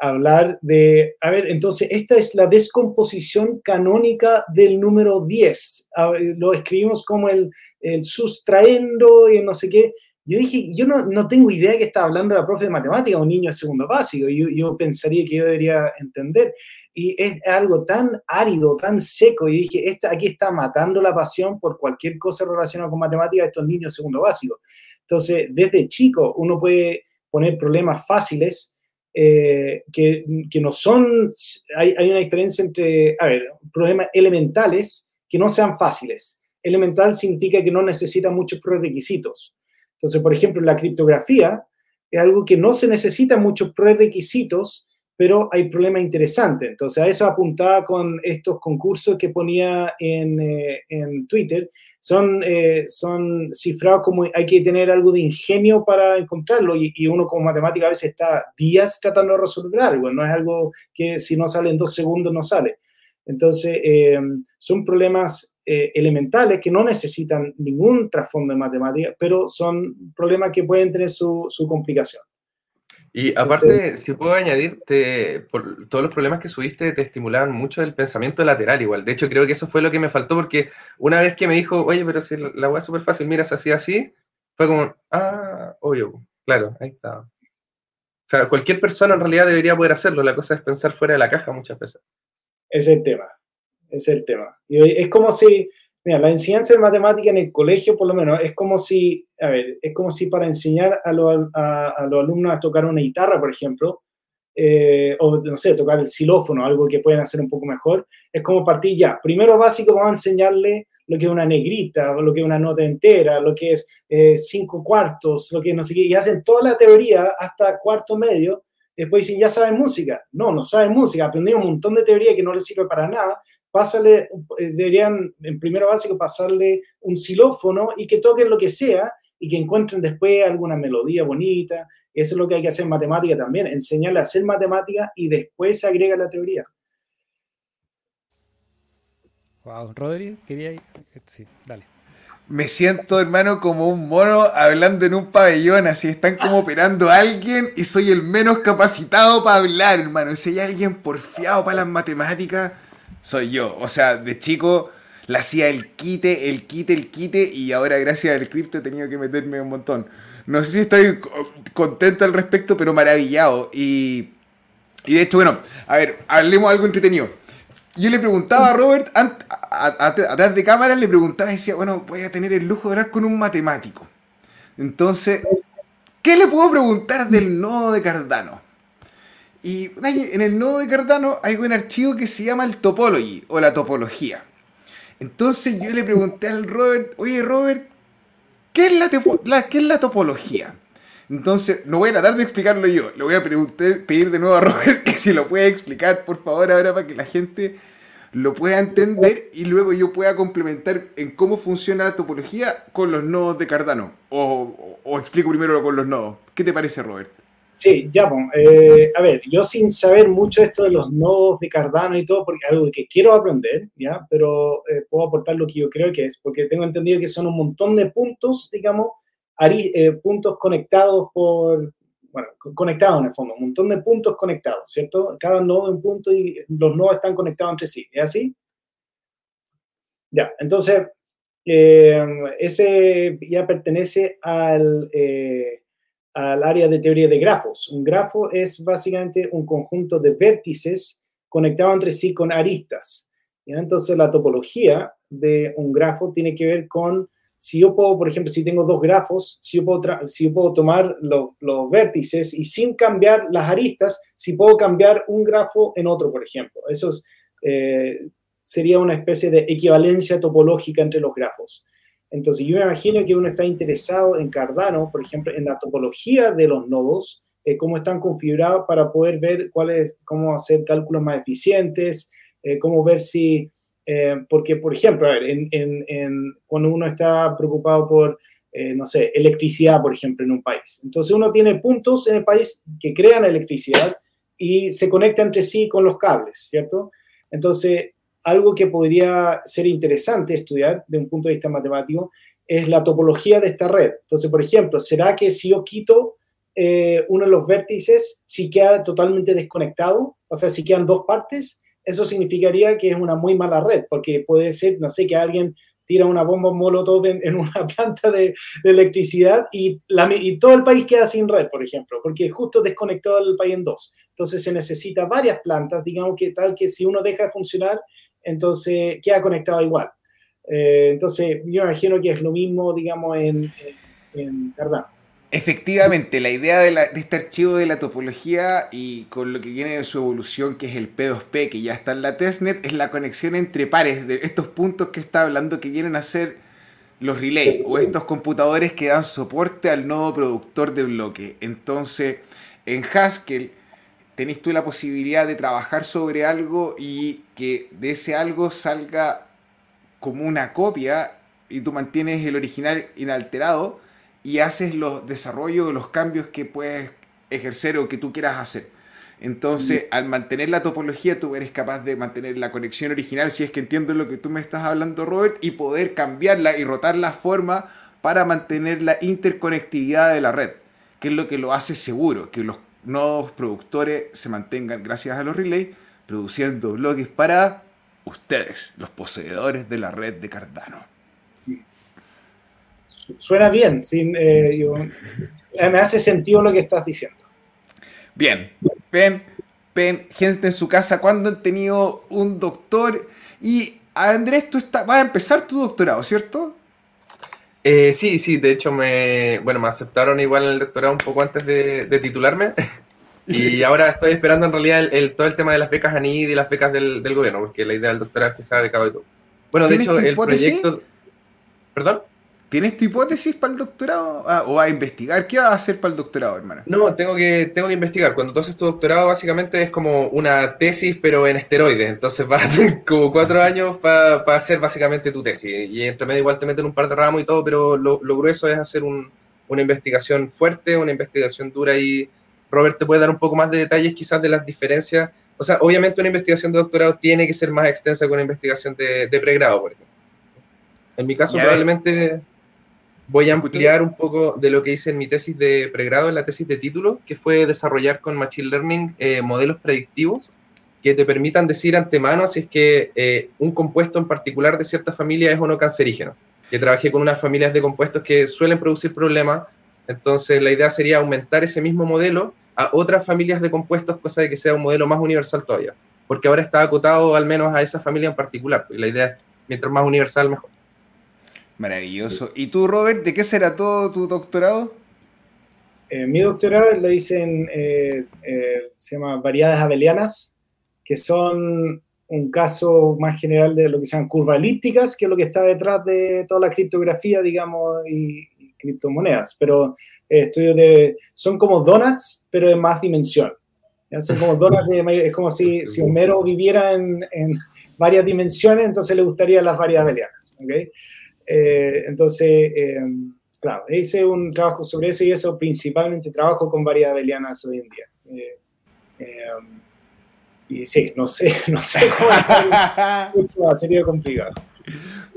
hablar de, a ver, entonces, esta es la descomposición canónica del número 10. lo escribimos como el el sustraendo y no sé qué. Yo dije, yo no, no tengo idea que estaba hablando la profe de matemática, un niño de segundo básico, yo, yo pensaría que yo debería entender. Y es algo tan árido, tan seco, y dije, esta, aquí está matando la pasión por cualquier cosa relacionada con matemática a estos niños de segundo básico. Entonces, desde chico uno puede poner problemas fáciles eh, que, que, no son, hay, hay, una diferencia entre, a ver, problemas elementales que no sean fáciles elemental significa que no necesita muchos prerequisitos. Entonces, por ejemplo, la criptografía es algo que no se necesita muchos prerequisitos, pero hay problemas interesantes. Entonces, a eso apuntaba con estos concursos que ponía en, eh, Twitter. Son, eh, son cifrados como hay que tener algo de ingenio para encontrarlo y, y, uno como matemática a veces está días tratando de resolver algo. No es algo que si no sale en dos segundos no sale. Entonces, son problemas elementales que no necesitan ningún trasfondo de matemática, pero son problemas que pueden tener su, su complicación. Y aparte, si puedo añadir, por todos los problemas que subiste te estimulaban mucho el pensamiento lateral igual. De hecho, creo que eso fue lo que me faltó porque una vez que me dijo, oye, pero si la weá es súper fácil, miras así, así, fue como, ah, obvio, claro, ahí está. O sea, cualquier persona en realidad debería poder hacerlo. La cosa es pensar fuera de la caja muchas veces. Es el tema, es el tema. Y es como si, Mira, la enseñanza de matemática en el colegio, por lo menos, es como si, a ver, es como si para enseñar a, a, los alumnos a tocar una guitarra, por ejemplo, eh, o no sé, tocar el xilófono, algo que pueden hacer un poco mejor, es como partir ya. Primero básico vamos a enseñarle lo que es una negrita, lo que es una nota entera, lo que es eh, cinco cuartos, lo que no sé qué, y hacen toda la teoría hasta cuarto medio, después dicen, ya saben música. No, no saben música, aprendieron un montón de teoría que no les sirve para nada, pásale, eh, deberían en primero básico pasarle un xilófono y que toquen lo que sea y que encuentren después alguna melodía bonita. Eso es lo que hay que hacer en matemática también, enseñarle a hacer matemática y después se agrega la teoría. Wow, Rodri, quería ir. Sí, dale. Me siento, hermano, como un mono hablando en un pabellón, así están como operando a alguien y soy el menos capacitado para hablar, hermano. Si hay alguien porfiado para las matemáticas, soy yo. O sea, de chico le hacía el quite, el quite, el quite y ahora gracias al cripto he tenido que meterme un montón. No sé si estoy contento al respecto, pero maravillado. Y, y de hecho, bueno, a ver, hablemos algo entretenido. Yo le preguntaba a Robert, atrás de cámara, le preguntaba decía, bueno, voy a tener el lujo de hablar con un matemático. Entonces, ¿qué le puedo preguntar del nodo de Cardano? Y en el nodo de Cardano hay un archivo que se llama el topology o la topología. Entonces yo le pregunté al Robert, oye Robert, ¿qué es la, ¿qué es la topología? Entonces, no voy a tratar de explicarlo yo. Le voy a pedir de nuevo a Robert que si lo puede explicar, por favor, ahora para que la gente lo pueda entender y luego yo pueda complementar en cómo funciona la topología con los nodos de Cardano. O, o explico primero con los nodos. ¿Qué te parece, Robert? Sí, ya, pues, eh, a ver, yo sin saber mucho esto de los nodos de Cardano y todo, porque algo que quiero aprender, ¿ya? Pero eh, puedo aportar lo que yo creo que es, porque tengo entendido que son un montón de puntos, digamos, eh, puntos conectados por, bueno, conectados en el fondo, un montón de puntos conectados, ¿cierto? Cada nodo es un punto y los nodos están conectados entre sí, ¿es así? Ya, entonces, ese ya pertenece al al área de teoría de grafos. Un grafo es básicamente un conjunto de vértices conectados entre sí con aristas. Entonces la topología de un grafo tiene que ver con si yo puedo, por ejemplo, si tengo dos grafos, si yo puedo tomar los vértices y sin cambiar las aristas, si puedo cambiar un grafo en otro, por ejemplo. Eso eh, sería una especie de equivalencia topológica entre los grafos. Entonces, yo me imagino que uno está interesado en Cardano, por ejemplo, en la topología de los nodos, eh, cómo están configurados para poder ver cuál cómo hacer cálculos más eficientes, eh, cómo ver si, eh, porque, por ejemplo, a ver, cuando uno está preocupado por, no sé, electricidad, por ejemplo, en un país. Entonces, uno tiene puntos en el país que crean electricidad y se conecta entre sí con los cables, ¿cierto? Entonces, algo que podría ser interesante estudiar de un punto de vista matemático es la topología de esta red. Entonces, por ejemplo, ¿será que si yo quito eh, uno de los vértices, si queda totalmente desconectado? O sea, si quedan dos partes, eso significaría que es una muy mala red, porque puede ser, no sé, que alguien tira una bomba molotov en, una planta de, electricidad y, todo el país queda sin red, por ejemplo, porque justo desconectado el país en dos. Entonces se necesita varias plantas, digamos que tal que si uno deja de funcionar, entonces queda conectado igual. Eh, entonces, yo imagino que es lo mismo, digamos, en, Cardano. Efectivamente, la idea de, este archivo de la topología y con lo que viene de su evolución, que es el P2P, que ya está en la testnet, es la conexión entre pares de estos puntos que está hablando que vienen a ser los relays o estos computadores que dan soporte al nodo productor de bloque. Entonces, en Haskell tenés tú la posibilidad de trabajar sobre algo y que de ese algo salga como una copia y tú mantienes el original inalterado y haces los desarrollos, los cambios que puedes ejercer o que tú quieras hacer. Entonces, al mantener la topología, tú eres capaz de mantener la conexión original, si es que entiendo lo que tú me estás hablando, Robert, y poder cambiarla y rotar la forma para mantener la interconectividad de la red, que es lo que lo hace seguro, que los nuevos productores se mantengan, gracias a los relays, produciendo bloques para ustedes, los poseedores de la red de Cardano. Suena bien, sin, eh, me hace sentido lo que estás diciendo. Bien, ven, ven, gente en su casa, ¿cuándo han tenido un doctor? Y Andrés, tú está, vas a empezar tu doctorado, ¿cierto? Eh, sí, sí, de hecho me, bueno, me aceptaron igual en el doctorado un poco antes de, titularme. Y ahora estoy esperando en realidad el, todo el tema de las becas ANID y las becas del, gobierno, porque la idea del doctorado es que sea becado y todo. Bueno, de hecho, el proyecto. ¿Perdón? ¿Tienes tu hipótesis para el doctorado? Ah, ¿O vas a investigar? ¿Qué vas a hacer para el doctorado, hermano? No, tengo que, tengo que investigar. Cuando tú haces tu doctorado, básicamente es como una tesis, pero en esteroides. Entonces vas como cuatro años para hacer básicamente tu tesis. Y entre medio igual te meten un par de ramos y todo, pero lo, grueso es hacer una investigación fuerte, una investigación dura. Y Robert te puede dar un poco más de detalles quizás de las diferencias. O sea, obviamente una investigación de doctorado tiene que ser más extensa que una investigación de, de pregrado, por ejemplo. En mi caso, probablemente voy a ampliar un poco de lo que hice en mi tesis de pregrado, en la tesis de título, que fue desarrollar con Machine Learning eh, modelos predictivos que te permitan decir antemano si es que eh, un compuesto en particular de cierta familia es o no cancerígeno. Que trabajé con unas familias de compuestos que suelen producir problemas, entonces la idea sería aumentar ese mismo modelo a otras familias de compuestos, cosa de que sea un modelo más universal todavía, porque ahora está acotado al menos a esa familia en particular, y la idea es, mientras más universal, mejor. Maravilloso. ¿Y tú, Robert, de qué será todo tu doctorado? Eh, mi doctorado lo hice en, eh, eh, se llama variedades abelianas, que son un caso más general de lo que se llaman curvas elípticas, que es lo que está detrás de toda la criptografía, digamos, y, criptomonedas. Pero estudios de, son como donuts, pero de más dimensión. Son como donuts de, es como si, si Homero viviera en, en, varias dimensiones, entonces le gustaría las variedades abelianas. ¿okay? Eh, entonces, eh, claro, hice un trabajo sobre eso y eso principalmente trabajo con variedades abelianas hoy en día. Eh, y sí, no sé, no sé cómo sería complicado.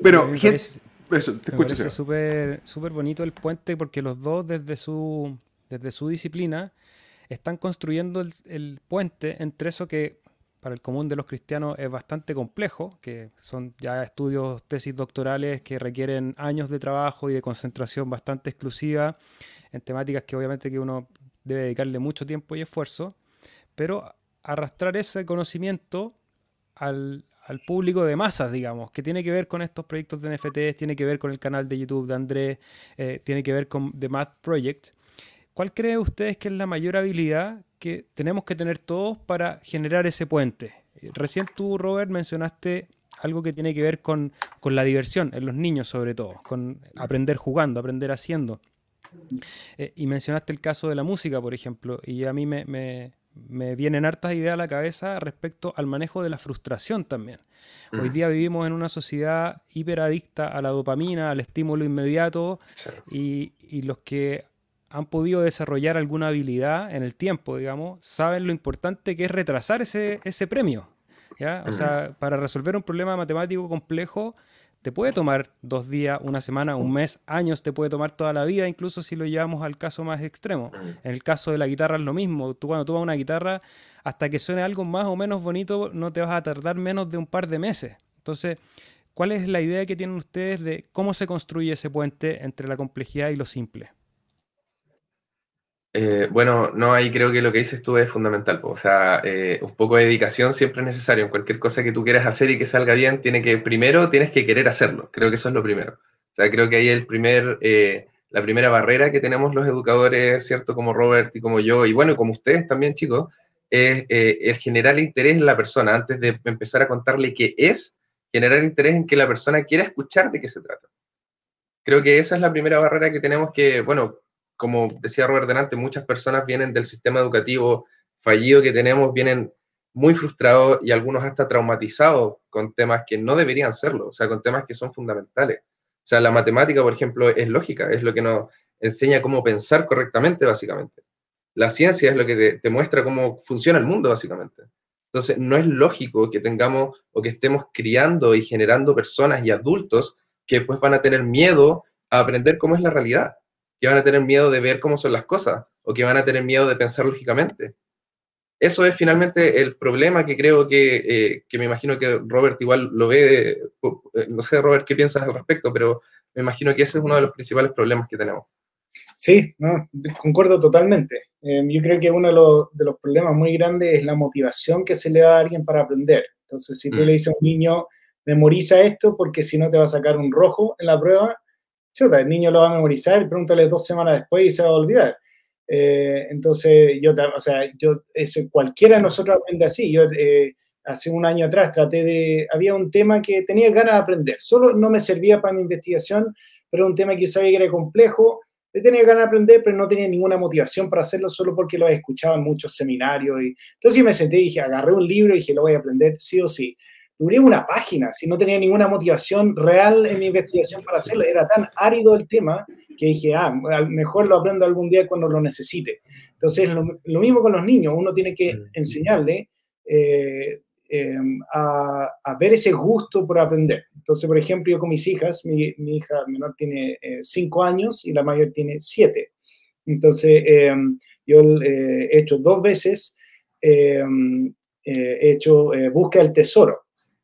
Pero, gente, eso, te escucho. Es súper súper bonito el puente porque los dos desde su, desde su disciplina están construyendo el, el puente entre eso que para el común de los cristianos es bastante complejo, que son ya estudios, tesis doctorales que requieren años de trabajo y de concentración bastante exclusiva en temáticas que obviamente que uno debe dedicarle mucho tiempo y esfuerzo, pero arrastrar ese conocimiento al, público de masas, digamos, que tiene que ver con estos proyectos de NFTs, tiene que ver con el canal de YouTube de Andrés, eh, tiene que ver con The Math Project. ¿Cuál cree ustedes que es la mayor habilidad que tenemos que tener todos para generar ese puente. Recién tú, Robert, mencionaste algo que tiene que ver con, la diversión, en los niños sobre todo, con aprender jugando, aprender haciendo. Eh, y mencionaste el caso de la música, por ejemplo, y a mí me, me, vienen hartas ideas a la cabeza respecto al manejo de la frustración también. Hoy mm. día vivimos en una sociedad hiperadicta a la dopamina, al estímulo inmediato, y, y los que han podido desarrollar alguna habilidad en el tiempo, digamos, saben lo importante que es retrasar ese, ese premio. ¿ya? O sea, para resolver un problema matemático complejo, te puede tomar dos días, una semana, un mes, años, te puede tomar toda la vida, incluso si lo llevamos al caso más extremo. En el caso de la guitarra es lo mismo. Tú cuando tomas una guitarra, hasta que suene algo más o menos bonito, no te vas a tardar menos de un par de meses. Entonces, ¿cuál es la idea que tienen ustedes de cómo se construye ese puente entre la complejidad y lo simple? Eh, bueno, no, ahí creo que lo que dices tú es fundamental. O sea, eh, un poco de dedicación siempre es necesario. En cualquier cosa que tú quieras hacer y que salga bien, tiene que, primero tienes que querer hacerlo. Creo que eso es lo primero. O sea, creo que ahí el primer, eh, la primera barrera que tenemos los educadores, ¿cierto? Como Robert y como yo, y bueno, como ustedes también, chicos, es el generar interés en la persona. Antes de empezar a contarle qué es, generar interés en que la persona quiera escuchar de qué se trata. Creo que esa es la primera barrera que tenemos que, bueno, como decía Robert delante, muchas personas vienen del sistema educativo fallido que tenemos, vienen muy frustrados y algunos hasta traumatizados con temas que no deberían serlo, o sea, con temas que son fundamentales. O sea, la matemática, por ejemplo, es lógica, es lo que nos enseña cómo pensar correctamente, básicamente. La ciencia es lo que te, muestra cómo funciona el mundo, básicamente. Entonces, no es lógico que tengamos o que estemos criando y generando personas y adultos que después van a tener miedo a aprender cómo es la realidad, que van a tener miedo de ver cómo son las cosas o que van a tener miedo de pensar lógicamente. Eso es finalmente el problema que creo que, eh, que me imagino que Robert igual lo ve, eh, no sé Robert qué piensas al respecto, pero me imagino que ese es uno de los principales problemas que tenemos. Sí, no, concuerdo totalmente. Yo creo que uno de los, de los, problemas muy grandes es la motivación que se le da a alguien para aprender. Entonces, si tú mm. le dices a un niño, memoriza esto porque si no te va a sacar un rojo en la prueba, chuta, el niño lo va a memorizar, pregúntale dos semanas después y se va a olvidar. Eh, entonces, yo, o sea, yo, cualquiera de nosotros aprende así. Yo eh, hace un año atrás traté de, había un tema que tenía ganas de aprender, solo no me servía para mi investigación, pero un tema que yo sabía que era complejo, tenía ganas de aprender, pero no tenía ninguna motivación para hacerlo solo porque lo escuchado en muchos seminarios. Y, entonces yo me senté y dije, agarré un libro y dije, lo voy a aprender sí o sí. Duré una página, si no tenía ninguna motivación real en mi investigación para hacerlo. Era tan árido el tema que dije, ah, mejor lo aprendo algún día cuando lo necesite. Entonces, lo, lo mismo con los niños, uno tiene que enseñarle eh, em, a, a, ver ese gusto por aprender. Entonces, por ejemplo, yo con mis hijas, mi, mi hija menor tiene 5 eh, años y la mayor tiene 7. Entonces, em, yo eh, he hecho dos veces, em, he hecho búsqueda del tesoro,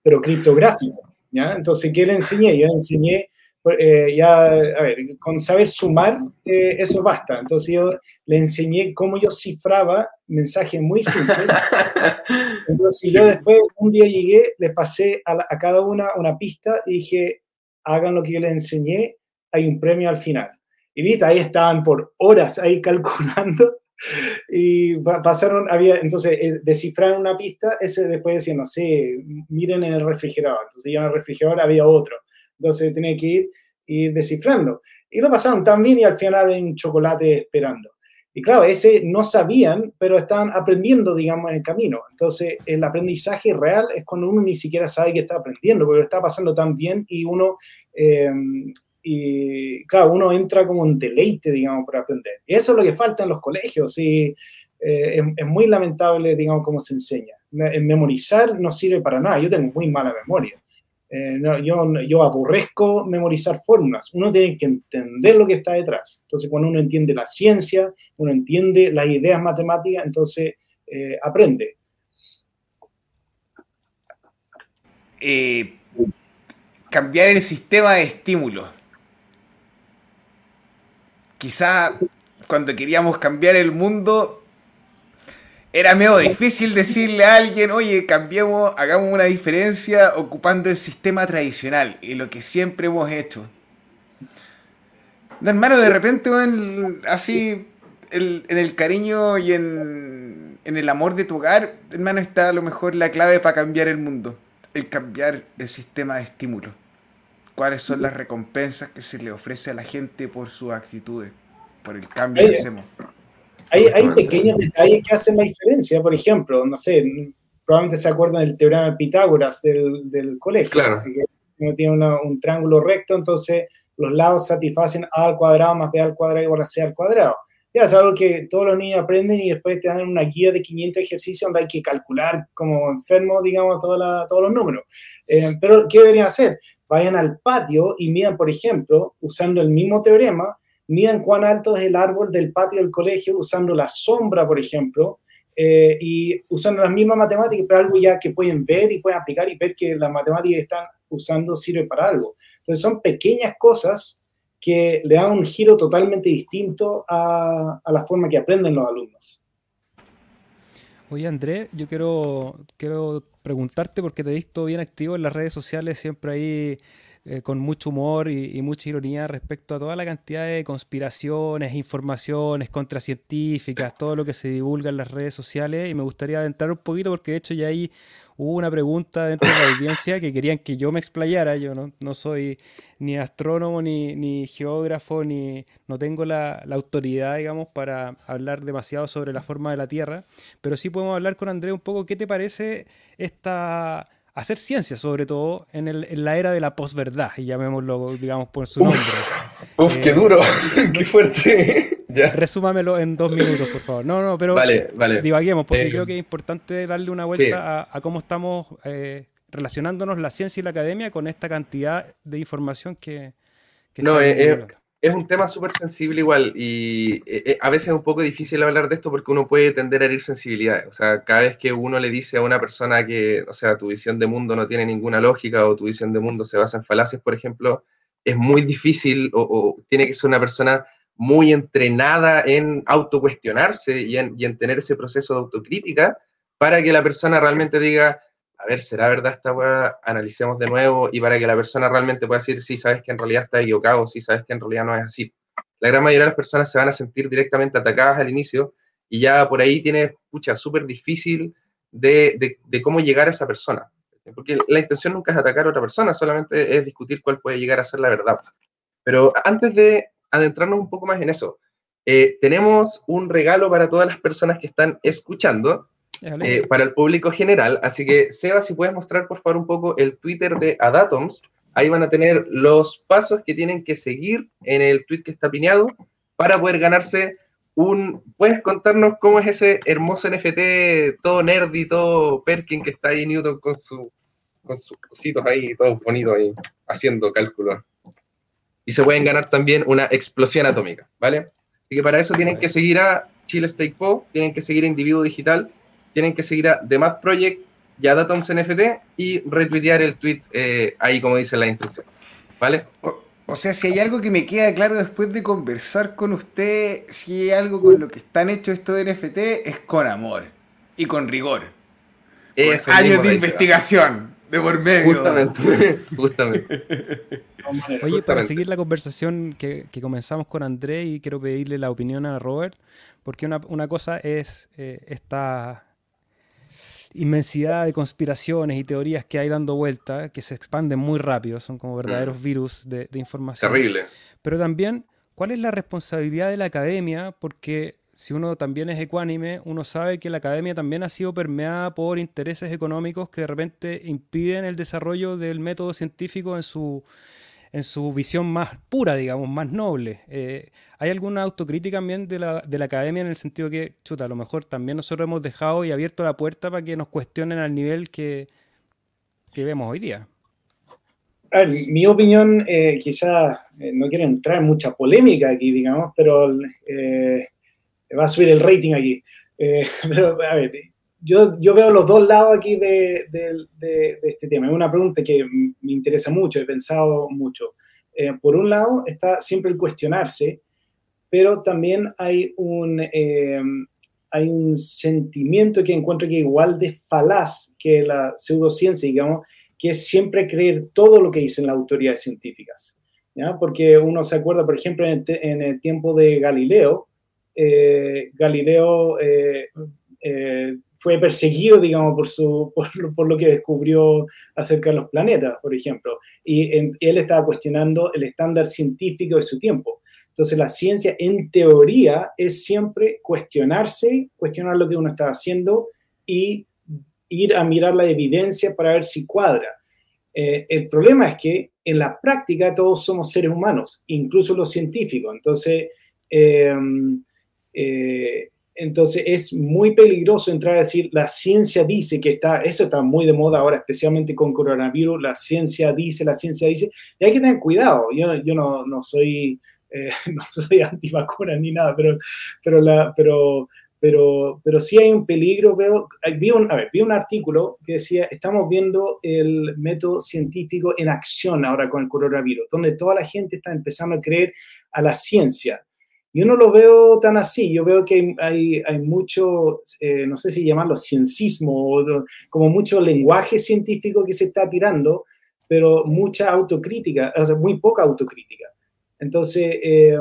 pero criptográfico. ¿ya? Entonces, ¿qué le enseñé? Yo le enseñé eh, ya, a ver, con saber sumar, eh, eso basta. Entonces yo le enseñé cómo yo cifraba mensajes muy simples. Entonces yo después, un día llegué, le pasé a, a cada una una pista y dije, hagan lo que yo les enseñé, hay un premio al final. Y viste, ahí estaban por horas ahí calculando y pasaron, había, entonces eh, descifraron una pista, ese después decía, no miren en el refrigerador. Entonces ya en el refrigerador había otro. Entonces tenía que ir, ir descifrando. Y lo pasaron tan bien y al final en chocolate esperando. Y claro, ese no sabían, pero estaban aprendiendo, digamos, en el camino. Entonces, el aprendizaje real es cuando uno ni siquiera sabe que está aprendiendo, porque lo está pasando tan bien y uno, eh, y claro, uno entra como un deleite, digamos, para aprender. Y eso es lo que falta en los colegios y eh, es, muy lamentable, digamos, cómo se enseña. Memorizar no sirve para nada. Yo tengo muy mala memoria. Eh, yo, yo aborrezco memorizar fórmulas, uno tiene que entender lo que está detrás. Entonces, cuando uno entiende la ciencia, uno entiende las ideas matemáticas, entonces eh, aprende. Eh, cambiar el sistema de estímulos. Quizá cuando queríamos cambiar el mundo era medio difícil decirle a alguien, oye, cambiemos, hagamos una diferencia ocupando el sistema tradicional y lo que siempre hemos hecho. hermano, de repente, así, en el cariño y en, en el amor de tu hogar, hermano, está a lo mejor la clave para cambiar el mundo. El cambiar el sistema de estímulo. ¿Cuáles son las recompensas que se le ofrece a la gente por sus actitudes? Por el cambio que hacemos. Hay, hay pequeños detalles que hacen la diferencia. Por ejemplo, no sé, probablemente se acuerdan del teorema de Pitágoras del, del colegio. Claro. Que uno tiene un triángulo recto, entonces los lados satisfacen a al cuadrado más b al cuadrado igual a c al cuadrado. Ya es algo que todos los niños aprenden y después te dan una guía de 500 ejercicios donde hay que calcular como enfermo, digamos, toda todos los números. Eh, pero, ¿qué deberían hacer? Vayan al patio y midan, por ejemplo, usando el mismo teorema, midan cuán alto es el árbol del patio del colegio usando la sombra, por ejemplo, eh, y usando las mismas matemáticas, pero algo ya que pueden ver y pueden aplicar y ver que las matemáticas que están usando sirve para algo. Entonces son pequeñas cosas que le dan un giro totalmente distinto a, a la forma que aprenden los alumnos. Oye, Andrés, yo quiero, quiero preguntarte porque te he visto bien activo en las redes sociales, siempre ahí eh, con mucho humor y, mucha ironía respecto a toda la cantidad de conspiraciones, informaciones contracientíficas, todo lo que se divulga en las redes sociales. Y me gustaría adentrar un poquito porque de hecho ya ahí hubo una pregunta dentro de la audiencia que querían que yo me explayara. Yo no, no soy ni astrónomo, ni, ni geógrafo, ni no tengo la, la, autoridad, digamos, para hablar demasiado sobre la forma de la Tierra. Pero sí podemos hablar con Andrés un poco. ¿Qué te parece esta hacer ciencia, sobre todo en, el, en la era de la posverdad, y llamémoslo, digamos, por su nombre. Uf, qué eh, duro, qué fuerte. Resúmamelo en dos minutos, por favor. No, no, pero vale, vale. divaguemos, porque eh, creo que es importante darle una vuelta a, cómo estamos eh, relacionándonos la ciencia y la academia con esta cantidad de información que... no, es, es un tema súper sensible igual y a veces es un poco difícil hablar de esto porque uno puede tender a herir sensibilidades. O sea, cada vez que uno le dice a una persona que, o sea, tu visión de mundo no tiene ninguna lógica o tu visión de mundo se basa en falacias, por ejemplo, es muy difícil o, tiene que ser una persona muy entrenada en autocuestionarse y en, y en tener ese proceso de autocrítica para que la persona realmente diga, a ver, ¿será verdad esta weá? Analicemos de nuevo y para que la persona realmente pueda decir, sí, sabes que en realidad está equivocado, sí, sabes que en realidad no es así. La gran mayoría de las personas se van a sentir directamente atacadas al inicio y ya por ahí tiene, pucha, súper difícil de, de, cómo llegar a esa persona. Porque la intención nunca es atacar a otra persona, solamente es discutir cuál puede llegar a ser la verdad. Pero antes de adentrarnos un poco más en eso, eh, tenemos un regalo para todas las personas que están escuchando eh, para el público general. Así que, Seba, si puedes mostrar por favor un poco el Twitter de Adatoms, ahí van a tener los pasos que tienen que seguir en el tweet que está piñado para poder ganarse un... ¿Puedes contarnos cómo es ese hermoso NFT todo nerdy, todo Perkin que está ahí Newton con, su, con sus cositos ahí, todo bonito ahí, haciendo cálculos? Y se pueden ganar también una explosión atómica, ¿vale? Así que para eso tienen que seguir a Chile Stake Po, tienen que seguir a Individuo Digital, tienen que seguir a The Math Project y a Datums NFT y retuitear el tweet eh, ahí como dice la instrucción. ¿Vale? O, sea, si hay algo que me queda claro después de conversar con usted, si hay algo con lo que están hechos estos NFT, es con amor y con rigor. Con años de investigación de por medio. Justamente, justamente. Oye, para seguir la conversación que, comenzamos con André y quiero pedirle la opinión a Robert, porque una, cosa es eh, esta inmensidad de conspiraciones y teorías que hay dando vuelta, que se expanden muy rápido, son como verdaderos mm. virus de, información. Terrible. Pero también, ¿cuál es la responsabilidad de la academia? Porque si uno también es ecuánime, uno sabe que la academia también ha sido permeada por intereses económicos que de repente impiden el desarrollo del método científico en su, en su visión más pura, digamos, más noble. Eh, ¿Hay alguna autocrítica también de la, de la, academia en el sentido que, chuta, a lo mejor también nosotros hemos dejado y abierto la puerta para que nos cuestionen al nivel que, que vemos hoy día? Ver, mi opinión, eh, quizás eh, no quiero entrar en mucha polémica aquí, digamos, pero eh, va a subir el rating aquí. pero, a ver, yo, yo veo los dos lados aquí de, de, este tema. Es una pregunta que me interesa mucho, he pensado mucho. Eh, por un lado, está siempre el cuestionarse, pero también hay un, eh, hay un sentimiento que encuentro que igual de falaz que la pseudociencia, digamos, que es siempre creer todo lo que dicen las autoridades científicas. ¿ya? Porque uno se acuerda, por ejemplo, en el, tiempo de Galileo, eh, Galileo fue perseguido, digamos, por, su, por, lo que descubrió acerca de los planetas, por ejemplo. Y él estaba cuestionando el estándar científico de su tiempo. Entonces, la ciencia, en teoría, es siempre cuestionarse, cuestionar lo que uno está haciendo y ir a mirar la evidencia para ver si cuadra. Eh, el problema es que en la práctica todos somos seres humanos, incluso los científicos. Entonces, eh, eh, entonces es muy peligroso entrar a decir, la ciencia dice que está, eso está muy de moda ahora, especialmente con coronavirus, la ciencia dice, la ciencia dice, y hay que tener cuidado. Yo, yo no, no soy, eh, no soy antivacuna ni nada, pero, pero, la, pero, pero, pero sí hay un peligro. Veo, vi, un, a ver, vi un artículo que decía, estamos viendo el método científico en acción ahora con el coronavirus, donde toda la gente está empezando a creer a la ciencia yo no lo veo tan así, yo veo que hay, hay mucho, eh, no sé si llamarlo ciencismo, o como mucho lenguaje científico que se está tirando, pero mucha autocrítica, o sea, muy poca autocrítica. Entonces, eh,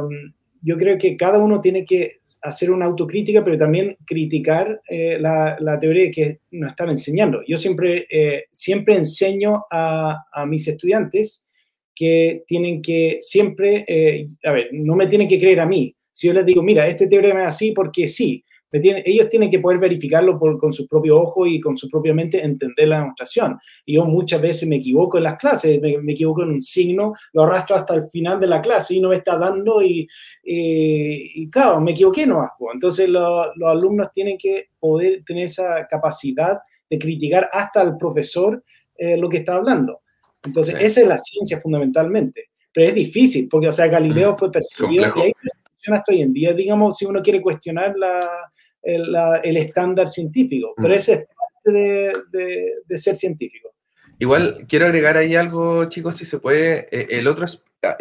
yo creo que cada uno tiene que hacer una autocrítica, pero también criticar eh, la, la, teoría que nos están enseñando. Yo siempre, siempre enseño a, a mis estudiantes que tienen que siempre, a ver, no me tienen que creer a mí, si yo les digo, mira, este teorema es así porque sí, ellos tienen que poder verificarlo con sus propios ojos y con su propia mente entender la demostración. Y yo muchas veces me equivoco en las clases, me, equivoco en un signo, lo arrastro hasta el final de la clase y no me está dando y, y, claro, me equivoqué no Entonces los alumnos tienen que poder tener esa capacidad de criticar hasta al profesor eh, lo que está hablando. Entonces esa es la ciencia fundamentalmente. Pero es difícil, porque, o sea, Galileo fue perseguido y hay hasta hoy en día, digamos, si uno quiere cuestionar la, el, estándar científico, pero mm. ese es parte de, ser científico. Igual quiero agregar ahí algo, chicos, si se puede, eh, el, otro,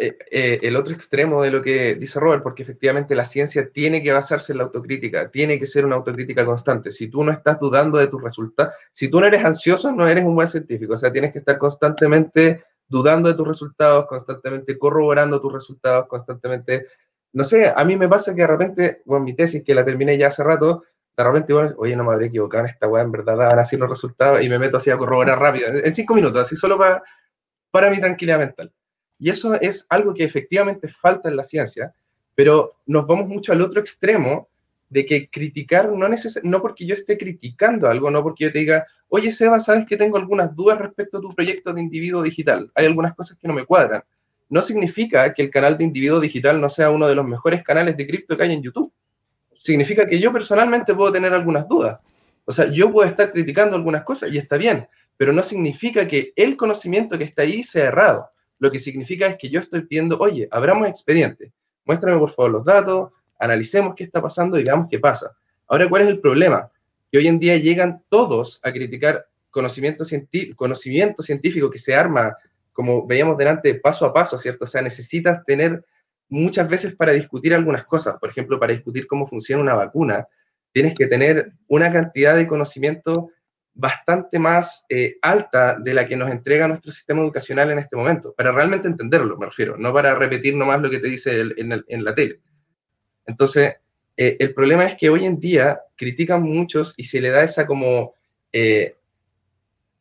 eh, eh, el otro extremo de lo que dice Robert, porque efectivamente la ciencia tiene que basarse en la autocrítica, tiene que ser una autocrítica constante. Si tú no estás dudando de tus resultados, si tú no eres ansioso, no eres un buen científico, o sea, tienes que estar constantemente dudando de tus resultados, constantemente corroborando tus resultados, constantemente no sé, a mí me pasa que de repente, bueno, mi tesis que la terminé ya hace rato, de repente, oye, no me habría equivocado en esta weá, en verdad daban así los resultados y me meto así a corroborar rápido, en, cinco minutos, así solo para, para mi tranquilidad mental. Y eso es algo que efectivamente falta en la ciencia, pero nos vamos mucho al otro extremo de que criticar no neces no porque yo esté criticando algo, no porque yo te diga, oye Seba, sabes que tengo algunas dudas respecto a tu proyecto de individuo digital, hay algunas cosas que no me cuadran no significa que el canal de individuo digital no sea uno de los mejores canales de cripto que hay en YouTube. Significa que yo personalmente puedo tener algunas dudas. O sea, yo puedo estar criticando algunas cosas y está bien, pero no significa que el conocimiento que está ahí sea errado. Lo que significa es que yo estoy pidiendo, oye, abramos expediente, muéstrame por favor los datos, analicemos qué está pasando y veamos qué pasa. Ahora, ¿cuál es el problema? Que hoy en día llegan todos a criticar conocimiento, conocimiento científico que se arma como veíamos delante, paso a paso, ¿cierto? O sea, necesitas tener muchas veces para discutir algunas cosas, por ejemplo, para discutir cómo funciona una vacuna, tienes que tener una cantidad de conocimiento bastante más eh, alta de la que nos entrega nuestro sistema educacional en este momento, para realmente entenderlo, me refiero, no para repetir nomás lo que te dice en, la tele. Entonces, eh, el problema es que hoy en día critican muchos y se le da esa como eh,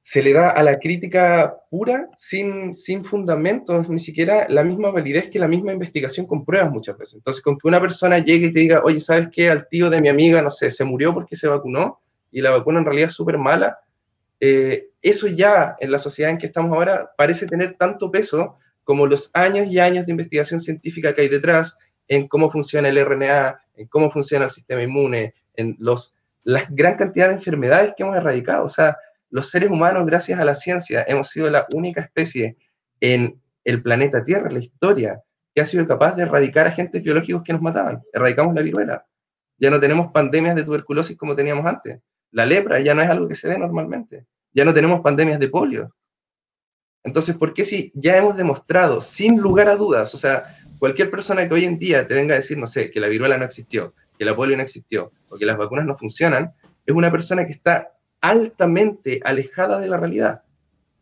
se le da a la crítica pura, sin, sin fundamentos, ni siquiera la misma validez que la misma investigación con pruebas muchas veces. Entonces, con que una persona llegue y te diga, oye, ¿sabes qué? Al tío de mi amiga, no sé, se murió porque se vacunó y la vacuna en realidad es súper mala, eh, eso ya en la sociedad en que estamos ahora parece tener tanto peso como los años y años de investigación científica que hay detrás en cómo funciona el RNA, en cómo funciona el sistema inmune, en los, la gran cantidad de enfermedades que hemos erradicado. O sea, los seres humanos, gracias a la ciencia, hemos sido la única especie en el planeta Tierra, en la historia, que ha sido capaz de erradicar agentes biológicos que nos mataban. Erradicamos la viruela. Ya no tenemos pandemias de tuberculosis como teníamos antes. La lepra ya no es algo que se ve normalmente. Ya no tenemos pandemias de polio. Entonces, ¿por qué si ya hemos demostrado, sin lugar a dudas, o sea, cualquier persona que hoy en día te venga a decir, no sé, que la viruela no existió, que la polio no existió, o que las vacunas no funcionan, es una persona que está altamente alejada de la realidad.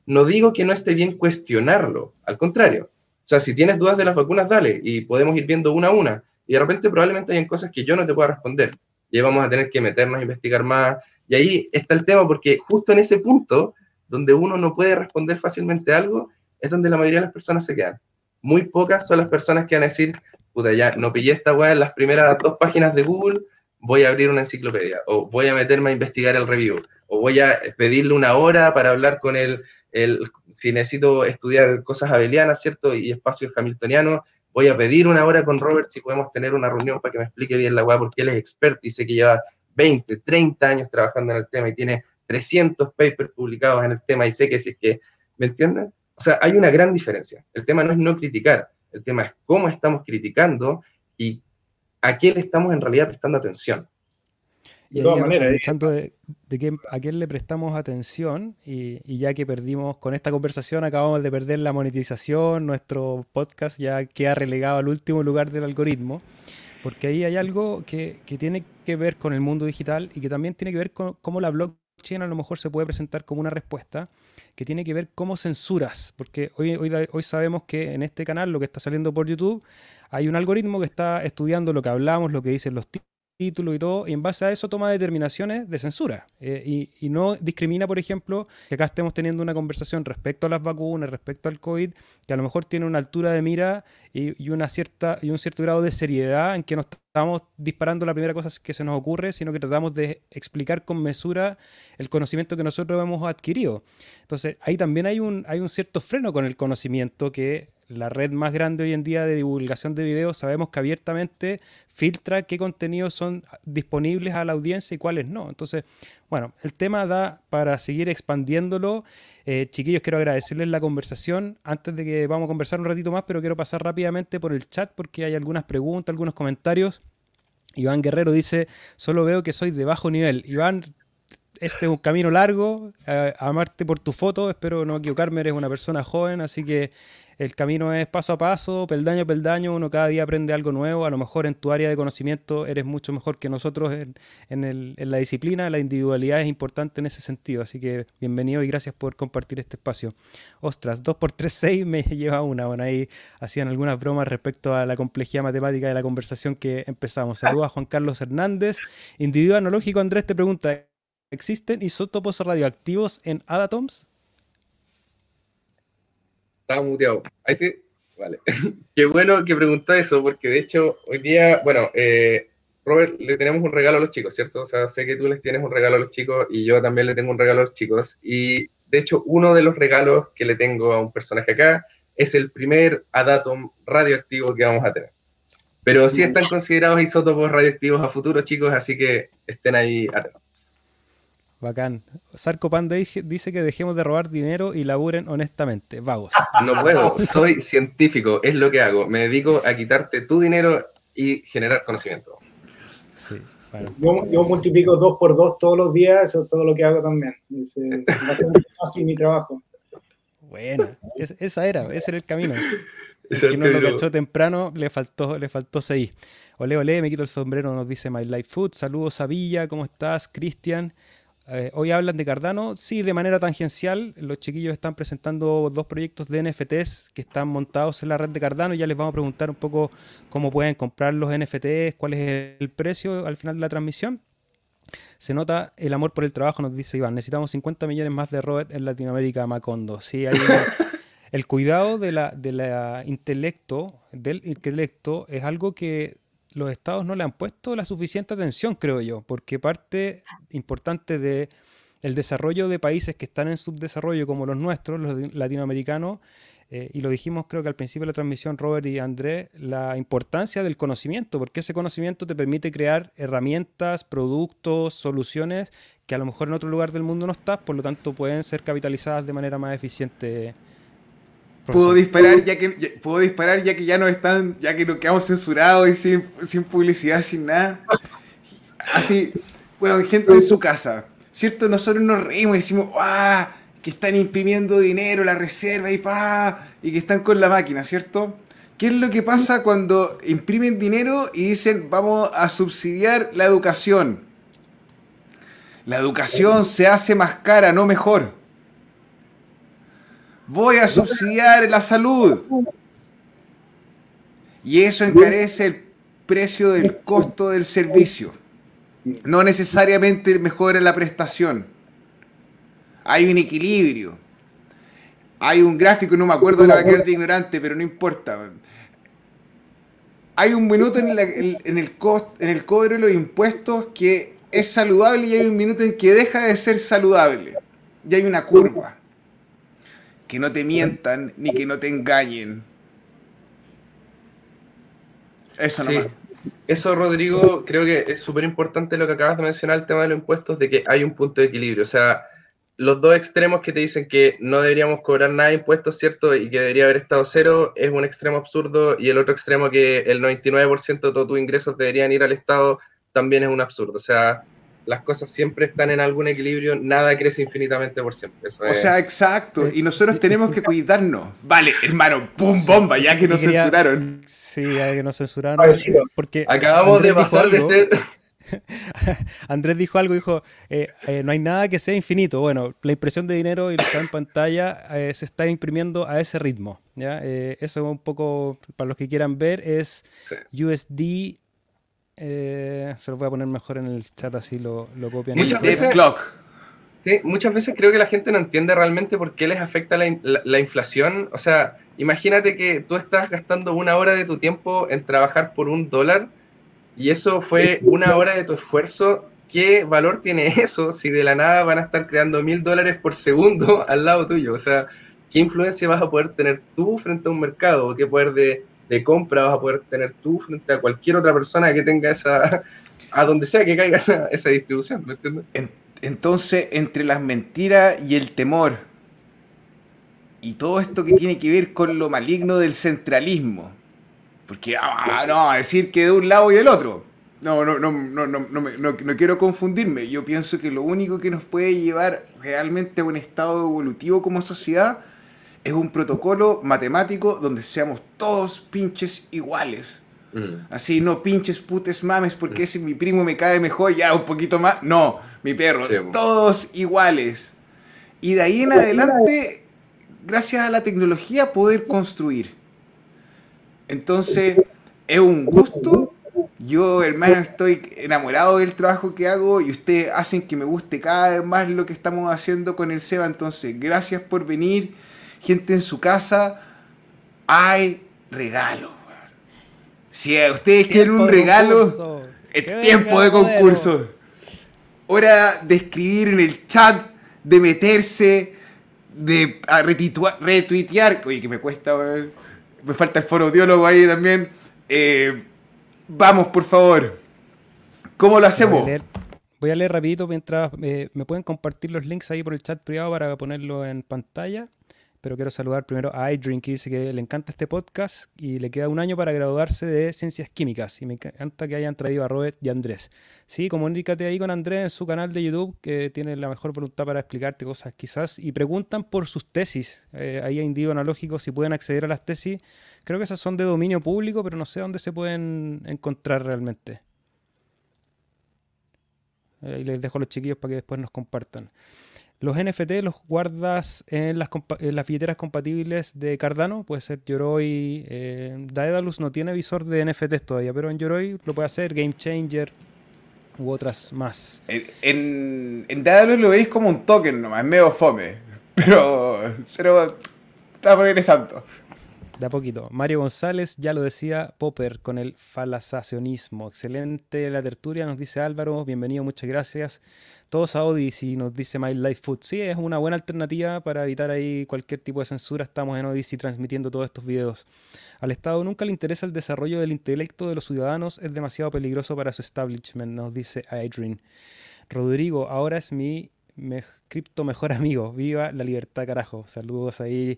No digo que no esté bien cuestionarlo, al contrario. O sea, si tienes dudas de las vacunas, dale, y podemos ir viendo una a una. Y de repente probablemente hayan cosas que yo no te pueda responder. Y vamos a tener que meternos a investigar más. Y ahí está el tema, porque justo en ese punto, donde uno no puede responder fácilmente algo, es donde la mayoría de las personas se quedan. Muy pocas son las personas que van a decir, puta, ya no pillé esta weá en las primeras dos páginas de Google, voy a abrir una enciclopedia, o voy a meterme a investigar el review, o voy a pedirle una hora para hablar con él, el, si necesito estudiar cosas abelianas, ¿cierto? Y espacios hamiltonianos, voy a pedir una hora con Robert si podemos tener una reunión para que me explique bien la weá, porque él es experto y sé que lleva 20, 30 años trabajando en el tema y tiene 300 papers publicados en el tema y sé que si es que, ¿me entienden? O sea, hay una gran diferencia. El tema no es no criticar, el tema es cómo estamos criticando y a le estamos en realidad prestando atención. Y de todas maneras. De, de a quién le prestamos atención y, ya que perdimos con esta conversación, acabamos de perder la monetización, nuestro podcast ya queda relegado al último lugar del algoritmo, porque ahí hay algo que, tiene que ver con el mundo digital y que también tiene que ver con cómo la blockchain a lo mejor se puede presentar como una respuesta, que tiene que ver cómo censuras, porque hoy, hoy, hoy sabemos que en este canal, lo que está saliendo por YouTube, hay un algoritmo que está estudiando lo que hablamos, lo que dicen los título y todo, y en base a eso toma determinaciones de censura. Eh, y, no discrimina, por ejemplo, que acá estemos teniendo una conversación respecto a las vacunas, respecto al COVID, que a lo mejor tiene una altura de mira y, una cierta, y un cierto grado de seriedad en que no estamos disparando la primera cosa que se nos ocurre, sino que tratamos de explicar con mesura el conocimiento que nosotros hemos adquirido. Entonces, ahí también hay un, hay un cierto freno con el conocimiento que la red más grande hoy en día de divulgación de videos, sabemos que abiertamente filtra qué contenidos son disponibles a la audiencia y cuáles no. Entonces, bueno, el tema da para seguir expandiéndolo. Eh, chiquillos, quiero agradecerles la conversación. Antes de que vamos a conversar un ratito más, pero quiero pasar rápidamente por el chat porque hay algunas preguntas, algunos comentarios. Iván Guerrero dice, solo veo que soy de bajo nivel. Iván, este es un camino largo, amarte por tu foto, espero no equivocarme, eres una persona joven, así que el camino es paso a paso, peldaño a peldaño, uno cada día aprende algo nuevo, a lo mejor en tu área de conocimiento eres mucho mejor que nosotros en, la disciplina, la individualidad es importante en ese sentido, así que bienvenido y gracias por compartir este espacio. Ostras, 2 por 3, 6 me lleva una, bueno, ahí hacían algunas bromas respecto a la complejidad matemática de la conversación que empezamos. Saludos a Juan Carlos Hernández, individuo analógico, Andrés te pregunta, ¿existen isótopos radioactivos en Adatoms? Estaba muteado. Ahí sí. Vale. Qué bueno que preguntó eso, porque de hecho, hoy día, bueno, eh, Robert, le tenemos un regalo a los chicos, ¿cierto? O sea, sé que tú les tienes un regalo a los chicos y yo también le tengo un regalo a los chicos. Y de hecho, uno de los regalos que le tengo a un personaje acá es el primer Adatom radioactivo que vamos a tener. Pero sí están considerados isótopos radioactivos a futuro, chicos, así que estén ahí atentos. Bacán. Sarco Panda dice que dejemos de robar dinero y laburen honestamente. Vagos. No puedo, soy científico, es lo que hago. Me dedico a quitarte tu dinero y generar conocimiento. Sí, yo, multiplico dos por dos todos los días, eso es todo lo que hago también. Es fácil mi trabajo. Bueno, esa era, ese era el camino. El que no lo cachó temprano le faltó, le faltó seis. Ole, ole, me quito el sombrero, nos dice My Life Food. Saludos a Villa, ¿cómo estás? Cristian. Eh, hoy hablan de Cardano, sí, de manera tangencial. Los chiquillos están presentando dos proyectos de NFTs que están montados en la red de Cardano. Ya les vamos a preguntar un poco cómo pueden comprar los NFTs, cuál es el precio al final de la transmisión. Se nota el amor por el trabajo, nos dice Iván. Necesitamos 50 millones más de Robert en Latinoamérica, Macondo. Sí, hay el cuidado de la, de la intelecto, del intelecto es algo que los estados no le han puesto la suficiente atención, creo yo, porque parte importante de desarrollo de países que están en subdesarrollo como los nuestros, los latinoamericanos, eh, y lo dijimos creo que al principio de la transmisión, Robert y Andrés, la importancia del conocimiento, porque ese conocimiento te permite crear herramientas, productos, soluciones que a lo mejor en otro lugar del mundo no estás, por lo tanto pueden ser capitalizadas de manera más eficiente Puedo disparar ya que ya, puedo disparar ya que ya no están, ya que nos quedamos censurados y sin, sin publicidad, sin nada. Así, bueno, gente en su casa, ¿cierto? Nosotros nos reímos y decimos, ¡ah! Que están imprimiendo dinero, la reserva y pa, y que están con la máquina, ¿cierto? ¿Qué es lo que pasa cuando imprimen dinero y dicen, vamos a subsidiar la educación? La educación se hace más cara, no mejor voy a subsidiar la salud. Y eso encarece el precio del costo del servicio. No necesariamente mejora la prestación. Hay un equilibrio. Hay un gráfico, no me acuerdo de la de ignorante, pero no importa. Hay un minuto en, en, el cost, en el cobro de los impuestos que es saludable y hay un minuto en que deja de ser saludable. Y hay una curva que no te mientan ni que no te engañen. Eso nomás. Eso, Rodrigo, creo que es súper importante lo que acabas de mencionar, el tema de los impuestos, de que hay un punto de equilibrio. O sea, los dos extremos que te dicen que no deberíamos cobrar nada de impuestos, ¿cierto? Y que debería haber estado cero, es un extremo absurdo. Y el otro extremo que el 99% de todos tus ingresos deberían ir al Estado, también es un absurdo. O sea, las cosas siempre están en algún equilibrio, nada crece infinitamente por siempre. o sea, exacto, y nosotros tenemos que cuidarnos. Vale, hermano, pum, bomba, ya que nos censuraron. Sí, ya que nos censuraron. Porque Acabamos de pasar de ser... Andrés dijo algo, dijo, eh, eh, no hay nada que sea infinito. Bueno, la impresión de dinero y lo está en pantalla eh, se está imprimiendo a ese ritmo. ¿ya? eso un poco, para los que quieran ver, es USD eh, se lo voy a poner mejor en el chat así lo, lo copian. Muchas veces, muchas veces creo que la gente no entiende realmente por qué les afecta la, inflación. O sea, imagínate que tú estás gastando una hora de tu tiempo en trabajar por un dólar y eso fue una hora de tu esfuerzo, ¿qué valor tiene eso si de la nada van a estar creando mil dólares por segundo al lado tuyo? O sea, ¿qué influencia vas a poder tener tú frente a un mercado? ¿Qué poder de, de compra vas a poder tener tú frente a cualquier otra persona que tenga esa, a donde sea que caiga esa, distribución? ¿me entiendes? Entonces, entre las mentiras y el temor, y todo esto que tiene que ver con lo maligno del centralismo, porque ah, no, a decir que de un lado y del otro. No, no, no, no, no, no, no, quiero confundirme. Yo pienso que lo único que nos puede llevar realmente a un estado evolutivo como sociedad es un protocolo matemático donde seamos todos pinches iguales. Mm. Así, no pinches putes mames, porque mm. ese mi primo me cae mejor, ya un poquito más. No, mi perro, todos iguales. Y de ahí en adelante, gracias a la tecnología, poder construir. Entonces, es un gusto. Yo, hermano, estoy enamorado del trabajo que hago y ustedes hacen que me guste cada vez más lo que estamos haciendo con el SEBA. Entonces, gracias por venir. Gente en su casa, hay regalo. Si ustedes quieren un regalo, es tiempo de concurso. Hora de escribir en el chat, de meterse, de retuitear. Oye, que me cuesta, me falta el foro diólogo ahí también. Eh, vamos, por favor. ¿Cómo lo hacemos? Voy a leer, rapidito mientras eh, me pueden compartir los links ahí por el chat privado para ponerlo en pantalla pero quiero saludar primero a iDrink, que dice que le encanta este podcast y le queda un año para graduarse de Ciencias Químicas. Y me encanta que hayan traído a Robert y a Andrés. Sí, comunícate ahí con Andrés en su canal de YouTube, que tiene la mejor voluntad para explicarte cosas quizás. Y preguntan por sus tesis. Eh, ahí hay individuo analógico si pueden acceder a las tesis. Creo que esas son de dominio público, pero no sé dónde se pueden encontrar realmente. Ahí les dejo a los chiquillos para que después nos compartan. Los NFT los guardas en las, billeteras compatibles de Cardano, puede ser Yoroi. Eh, Daedalus no tiene visor de NFTs todavía, pero en Yoroi lo puede hacer, Game Changer u otras más. En, en, Daedalus lo veis como un token nomás, es medio fome, pero, pero está interesante. De a poquito. Mario González ya lo decía Popper con el falasacionismo. Excelente la tertulia, nos dice Álvaro. Bienvenido, muchas gracias. Todos a Odyssey, nos dice My Life Food. Sí, es una buena alternativa para evitar ahí cualquier tipo de censura. Estamos en Odyssey transmitiendo todos estos videos. Al Estado nunca le interesa el desarrollo del intelecto de los ciudadanos. Es demasiado peligroso para su establishment, nos dice Adrian. Rodrigo, ahora es mi cripto mejor amigo. Viva la libertad, carajo. Saludos ahí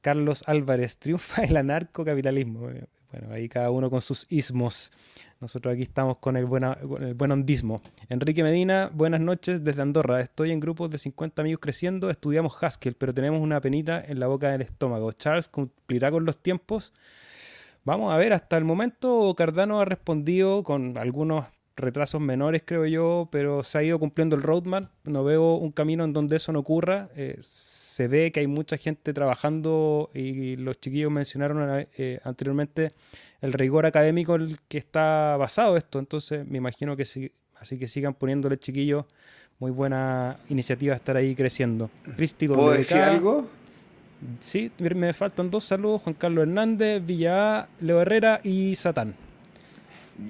Carlos Álvarez, triunfa el anarcocapitalismo. Bueno, ahí cada uno con sus ismos. Nosotros aquí estamos con el, buena, el buen hondismo. Enrique Medina, buenas noches desde Andorra. Estoy en grupos de 50 amigos creciendo. Estudiamos Haskell, pero tenemos una penita en la boca del estómago. Charles cumplirá con los tiempos. Vamos a ver, hasta el momento Cardano ha respondido con algunos retrasos menores, creo yo, pero se ha ido cumpliendo el roadmap. No veo un camino en donde eso no ocurra. Eh, se ve que hay mucha gente trabajando y los chiquillos mencionaron eh, anteriormente el rigor académico en el que está basado esto. Entonces, me imagino que sí, así que sigan poniéndole chiquillos. Muy buena iniciativa estar ahí creciendo. Cristi ¿Puedo decir algo? Sí, me faltan dos saludos. Juan Carlos Hernández, Villa Leo Herrera y Satán.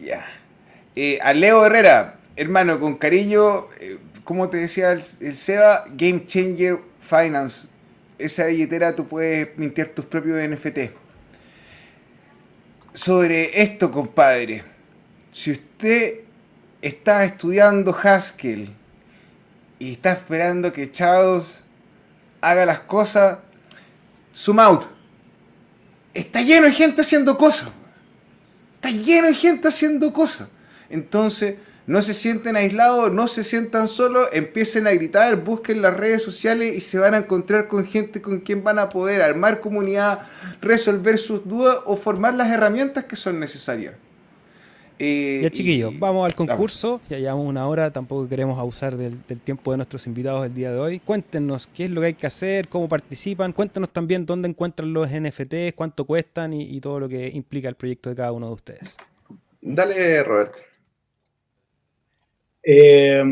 Ya. Eh, a Leo Herrera, hermano, con cariño, eh, como te decía el, SEBA, Game Changer Finance. Esa billetera tú puedes mintiar tus propios NFT. Sobre esto, compadre, si usted está estudiando Haskell y está esperando que Chaos haga las cosas, zoom out. Está lleno de gente haciendo cosas. Está lleno de gente haciendo cosas. Entonces, no se sienten aislados, no se sientan solos, empiecen a gritar, busquen las redes sociales y se van a encontrar con gente con quien van a poder armar comunidad, resolver sus dudas o formar las herramientas que son necesarias. Eh, ya chiquillos, vamos al concurso, ya llevamos una hora, tampoco queremos abusar del, tiempo de nuestros invitados el día de hoy. Cuéntenos qué es lo que hay que hacer, cómo participan, cuéntenos también dónde encuentran los NFTs, cuánto cuestan y, y todo lo que implica el proyecto de cada uno de ustedes. Dale, Roberto. Eh,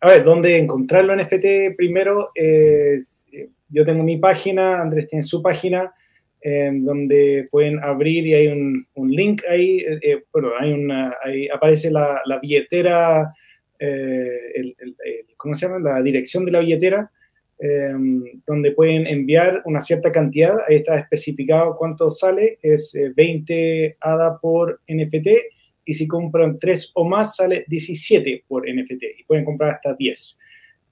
a ver, ¿dónde encontrarlo NFT? Primero, yo tengo mi página, Andrés tiene su página. donde pueden abrir y hay un, link ahí, eh, bueno, hay una, ahí aparece la, la billetera, el, ¿cómo se llama? La dirección de la billetera, donde pueden enviar una cierta cantidad, ahí está especificado cuánto sale, es 20 ADA por NFT, y si compran 3 o más sale 17 por NFT, y pueden comprar hasta 10.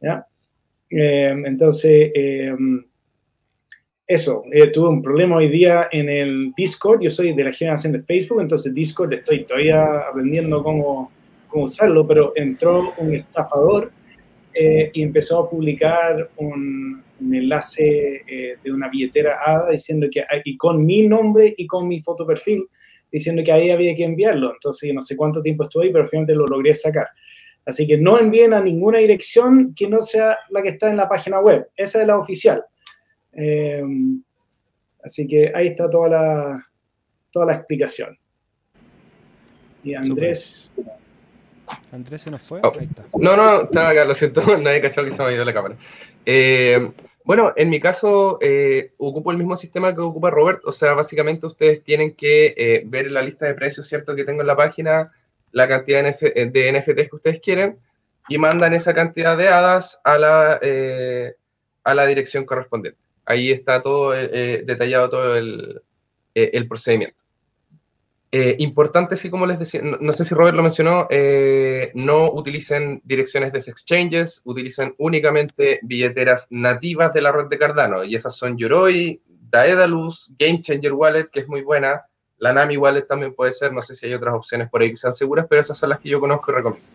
¿ya? entonces, eso, eh, tuve un problema hoy día en el Discord. Yo soy de la generación de Facebook, entonces Discord estoy todavía aprendiendo cómo, cómo usarlo, pero entró un estafador eh, y empezó a publicar un, enlace eh, de una billetera ADA diciendo que, y con mi nombre y con mi foto perfil, diciendo que ahí había que enviarlo. Entonces, no sé cuánto tiempo estuve ahí, pero finalmente lo logré sacar. Así que no envíen a ninguna dirección que no sea la que está en la página web. Esa es la oficial. Em, así que ahí está toda la, toda la explicación. Y Andrés. Andrés se nos fue. Oh. Ahí está. No, no, estaba acá, lo siento, nadie cachó que se me ha ido la cámara. Eh, bueno, en mi caso, eh, ocupo el mismo sistema que ocupa Robert, o sea, básicamente ustedes tienen que eh, ver la lista de precios, ¿cierto?, que tengo en la página, la cantidad de, NFTs que ustedes quieren, y mandan esa cantidad de hadas a la, a la dirección correspondiente. Ahí está todo eh, eh, detallado, todo el, eh, procedimiento. Importante, sí, como les decía, no, sé si Robert lo mencionó, no utilicen direcciones de exchanges, utilicen únicamente billeteras nativas de la red de Cardano, y esas son Yoroi, Daedalus, Game Changer Wallet, que es muy buena, la Nami Wallet también puede ser, no sé si hay otras opciones por ahí que sean seguras, pero esas son las que yo conozco y recomiendo.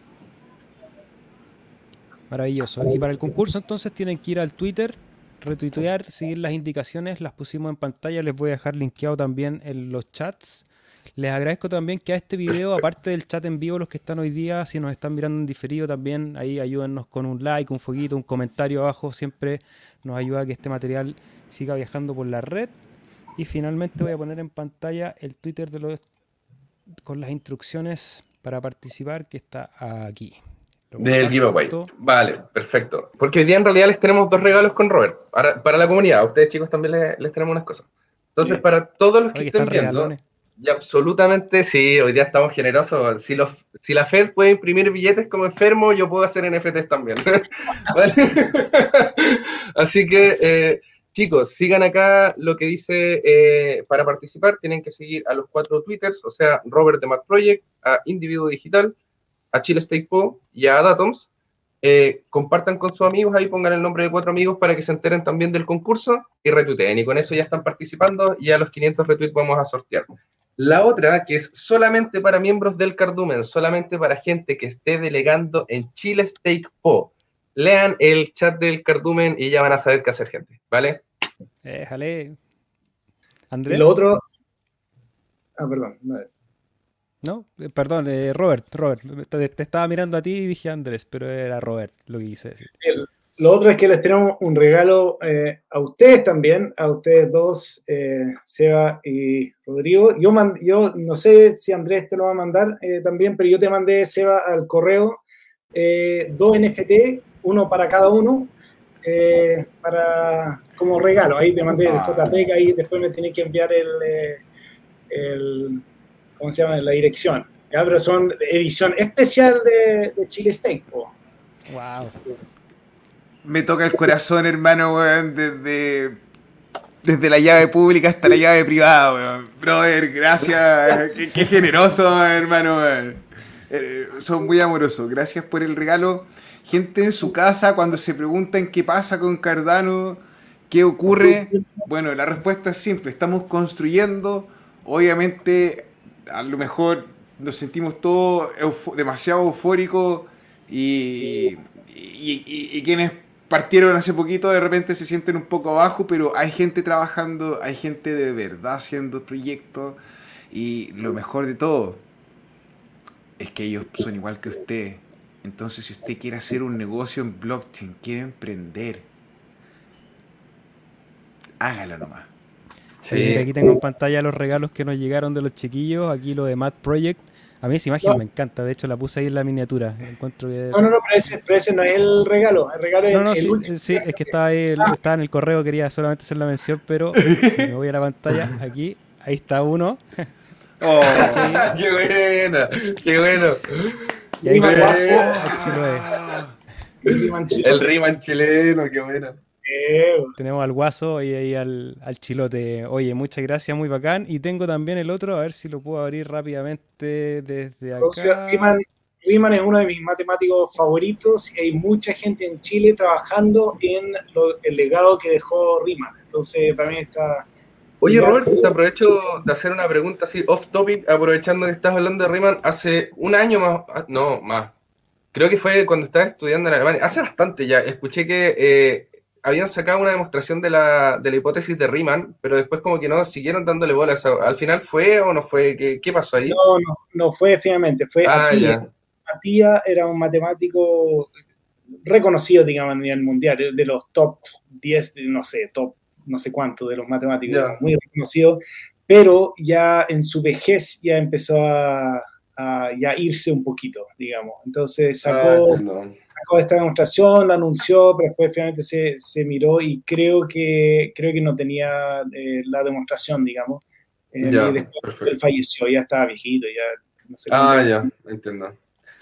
Maravilloso. Y para el concurso entonces tienen que ir al Twitter retuitear, seguir las indicaciones, las pusimos en pantalla, les voy a dejar linkeado también en los chats. Les agradezco también que a este video, aparte del chat en vivo, los que están hoy día, si nos están mirando en diferido también, ahí ayúdennos con un like, un fueguito, un comentario abajo, siempre nos ayuda a que este material siga viajando por la red. Y finalmente voy a poner en pantalla el Twitter de los con las instrucciones para participar que está aquí. Del giveaway. Vale, perfecto. Porque hoy día en realidad les tenemos dos regalos con Robert. Para, la comunidad, a ustedes chicos también les, tenemos unas cosas. Entonces, para todos los que estén viendo, y absolutamente sí, hoy día estamos generosos. Si, los, si la Fed puede imprimir billetes como enfermo, yo puedo hacer NFTs también. Así que, eh, chicos, sigan acá lo que dice eh, para participar. Tienen que seguir a los cuatro Twitters, o sea, Robert de Mac Project, a Individuo Digital, a Chile State Po y a Datums, eh, compartan con sus amigos, ahí pongan el nombre de cuatro amigos para que se enteren también del concurso y retuiteen. Y con eso ya están participando y a los 500 retweets vamos a sortear. La otra, que es solamente para miembros del Cardumen, solamente para gente que esté delegando en Chile Stake Po. Lean el chat del Cardumen y ya van a saber qué hacer, gente. ¿Vale? Déjale. Andrés. Lo otro. Ah, perdón. No, eh, perdón, eh, Robert, Robert, te, estaba mirando a ti y dije Andrés, pero era Robert lo que quise decir. Lo otro es que les tenemos un regalo eh, a ustedes también, a ustedes dos, Seba y Rodrigo. Yo, yo no sé si Andrés te lo va a mandar también, pero yo te mandé, Seba, al correo dos NFT, uno para cada uno, para como regalo. Ahí te mandé el ah. JPEG, ahí después me tiene que enviar el, el ¿cómo se llama? La dirección. ¿ya? Pero son edición especial de, de Chile Steak. Wow. Me toca el corazón, hermano, weón, desde, desde la llave pública hasta la llave privada, weón. Brother, gracias. qué, generoso, hermano, eh, son muy amorosos. Gracias por el regalo. Gente en su casa, cuando se preguntan qué pasa con Cardano, qué ocurre, bueno, la respuesta es simple. Estamos construyendo, obviamente a lo mejor nos sentimos todos demasiado eufóricos y, y, quienes partieron hace poquito de repente se sienten un poco abajo, pero hay gente trabajando, hay gente de verdad haciendo proyectos y lo mejor de todo es que ellos son igual que usted. Entonces, si usted quiere hacer un negocio en blockchain, quiere emprender, hágalo nomás. aquí tengo en pantalla los regalos que nos llegaron de los chiquillos. Aquí lo de Math Project. A mí esa imagen me encanta, de hecho la puse ahí en la miniatura. Encuentro No, no, no, pero ese, no es el regalo, el regalo no, no, sí, sí, es que estaba ahí, ah. estaba en el correo, quería solamente hacer la mención, pero si me voy a la pantalla, aquí, ahí está uno. Oh, ¡Qué bueno! ¡Qué bueno! Y ahí El Riman chileno, qué bueno. Tenemos al guaso y ahí al, chilote. Oye, muchas gracias, muy bacán. Y tengo también el otro, a ver si lo puedo abrir rápidamente desde acá. Riemann, es uno de mis matemáticos favoritos y hay mucha gente en Chile trabajando en el legado que dejó Riemann. Entonces, para mí está... Oye, Robert, te aprovecho de hacer una pregunta así off topic, aprovechando que estás hablando de Riemann. Hace un año más, ah, no, más, creo que fue cuando estaba estudiando en Alemania, hace bastante ya, escuché que eh, habían sacado una demostración de la, de la hipótesis de Riemann, pero después como que no siguieron dándole bolas. ¿Al final fue o no fue? ¿Qué, qué pasó ahí? No, no, no fue finalmente, fue ah, Atía. era un matemático reconocido, digamos, a nivel mundial, de los top 10, no sé, top no sé cuánto de los matemáticos, muy reconocido, pero ya en su vejez ya empezó a, ya irse un poquito, digamos. Entonces sacó, ah, sacó, esta demostración, la anunció, pero después finalmente se, se miró y creo que, creo que no tenía eh, la demostración, digamos. Eh, y después él falleció, ya estaba viejito, ya no sé. Ah, ya, entiendo.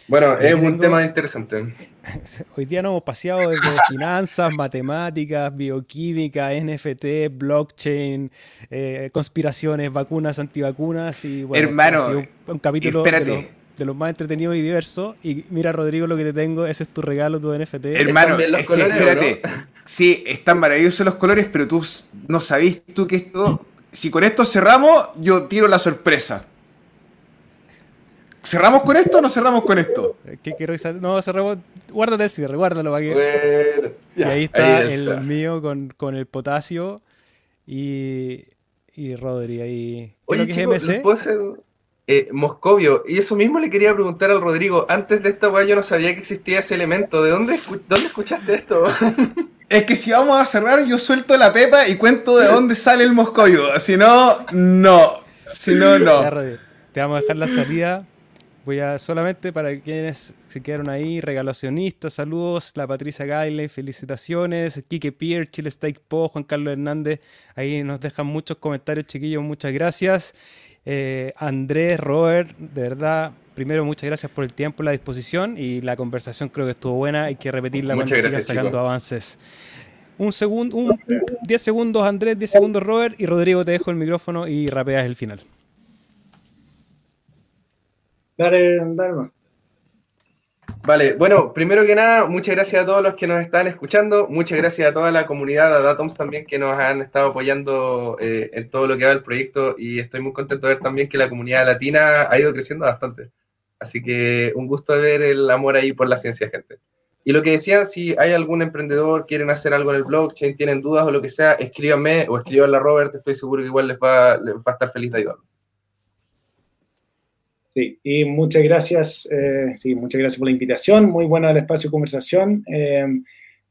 Bueno, es un tema interesante. Hoy día nos hemos paseado desde finanzas, matemáticas, bioquímica, NFT, blockchain, eh, conspiraciones, vacunas, antivacunas y bueno, Hermano, un, capítulo de los, más entretenidos y diversos. Y mira, Rodrigo, lo que te tengo, ese es tu regalo, tu NFT. Hermano, espérate. Sí, están maravillosos los colores, pero tú no sabís tú que esto. Si con esto cerramos, yo tiro la sorpresa. ¿Cerramos con esto o no cerramos con esto? ¿Qué quiero No, cerramos. Guárdate el cierre, guárdalo para que. y ahí está, el mío con, con, el potasio y. Y Rodri ahí. Oye, que chico, es MC? ¿puedo hacer, eh, Moscovio, y eso mismo le quería preguntar al Rodrigo. Antes de esta weá yo no sabía que existía ese elemento. ¿De dónde, dónde escuchaste esto? es que si vamos a cerrar, yo suelto la pepa y cuento de dónde sale el Moscovio. Si no, no. Si no, no. te vamos a dejar la salida Voy a solamente para quienes se quedaron ahí, regalacionistas, saludos, la Patricia Gaile, felicitaciones, Kike Pierre, Chile Steak Po, Juan Carlos Hernández, ahí nos dejan muchos comentarios, chiquillos, muchas gracias. Eh, Andrés, Robert, de verdad, primero muchas gracias por el tiempo, la disposición y la conversación creo que estuvo buena, hay que repetirla cuando sigan sacando avances. Un segundo, un 10 segundos Andrés, 10 segundos Robert y Rodrigo te dejo el micrófono y rapeas el final. Vale, bueno, primero que nada, muchas gracias a todos los que nos están escuchando, muchas gracias a toda la comunidad de Datoms también que nos han estado apoyando eh, en todo lo que va el proyecto y estoy muy contento de ver también que la comunidad latina ha ido creciendo bastante. Así que un gusto ver el amor ahí por la ciencia, gente. Y lo que decían, si hay algún emprendedor, quieren hacer algo en el blockchain, tienen dudas o lo que sea, escríbanme o escríbanle a Robert, estoy seguro que igual les va, les va a estar feliz de ayudarlos. Sí, y muchas gracias, eh, sí, muchas gracias por la invitación, muy buena el espacio de conversación. Eh,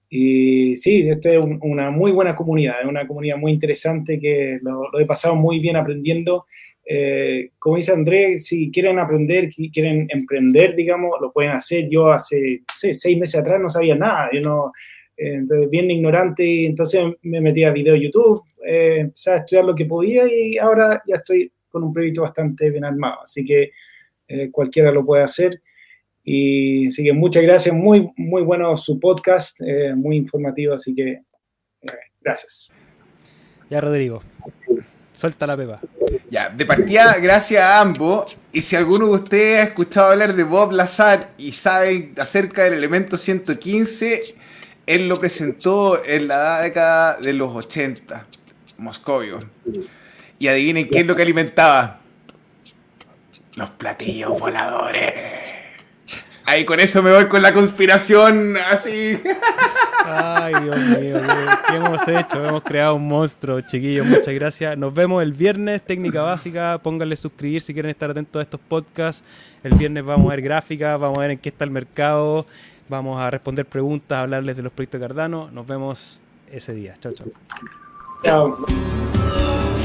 y sí, esta es una muy buena comunidad, es una comunidad muy interesante que lo, he pasado muy bien aprendiendo. Eh, como dice Andrés, si quieren aprender, si quieren emprender, digamos, lo pueden hacer. Yo hace seis meses atrás no sabía nada, yo no, entonces, bien ignorante, entonces me metí a video YouTube, empecé a estudiar lo que podía y ahora ya estoy con un proyecto bastante bien armado. Así que eh, cualquiera lo puede hacer. Y así que muchas gracias, muy, muy bueno su podcast, eh, muy informativo, así que eh, gracias. Ya, Rodrigo, suelta la pepa. Ya, de partida, gracias a ambos. Y si alguno de ustedes ha escuchado hablar de Bob Lazar y sabe acerca del elemento 115, él lo presentó en la década de los 80, Moscovio. Y adivinen qué es lo que alimentaba los platillos voladores. Ahí con eso me voy con la conspiración así. Ay, Dios mío, ¿qué, hemos hecho? Hemos creado un monstruo, chiquillos. Muchas gracias. Nos vemos el viernes, técnica básica. Pónganle suscribir si quieren estar atentos a estos podcasts. El viernes vamos a ver gráficas, vamos a ver en qué está el mercado, vamos a responder preguntas, hablarles de los proyectos Cardano. Nos vemos ese día. Chao, chao. Chao.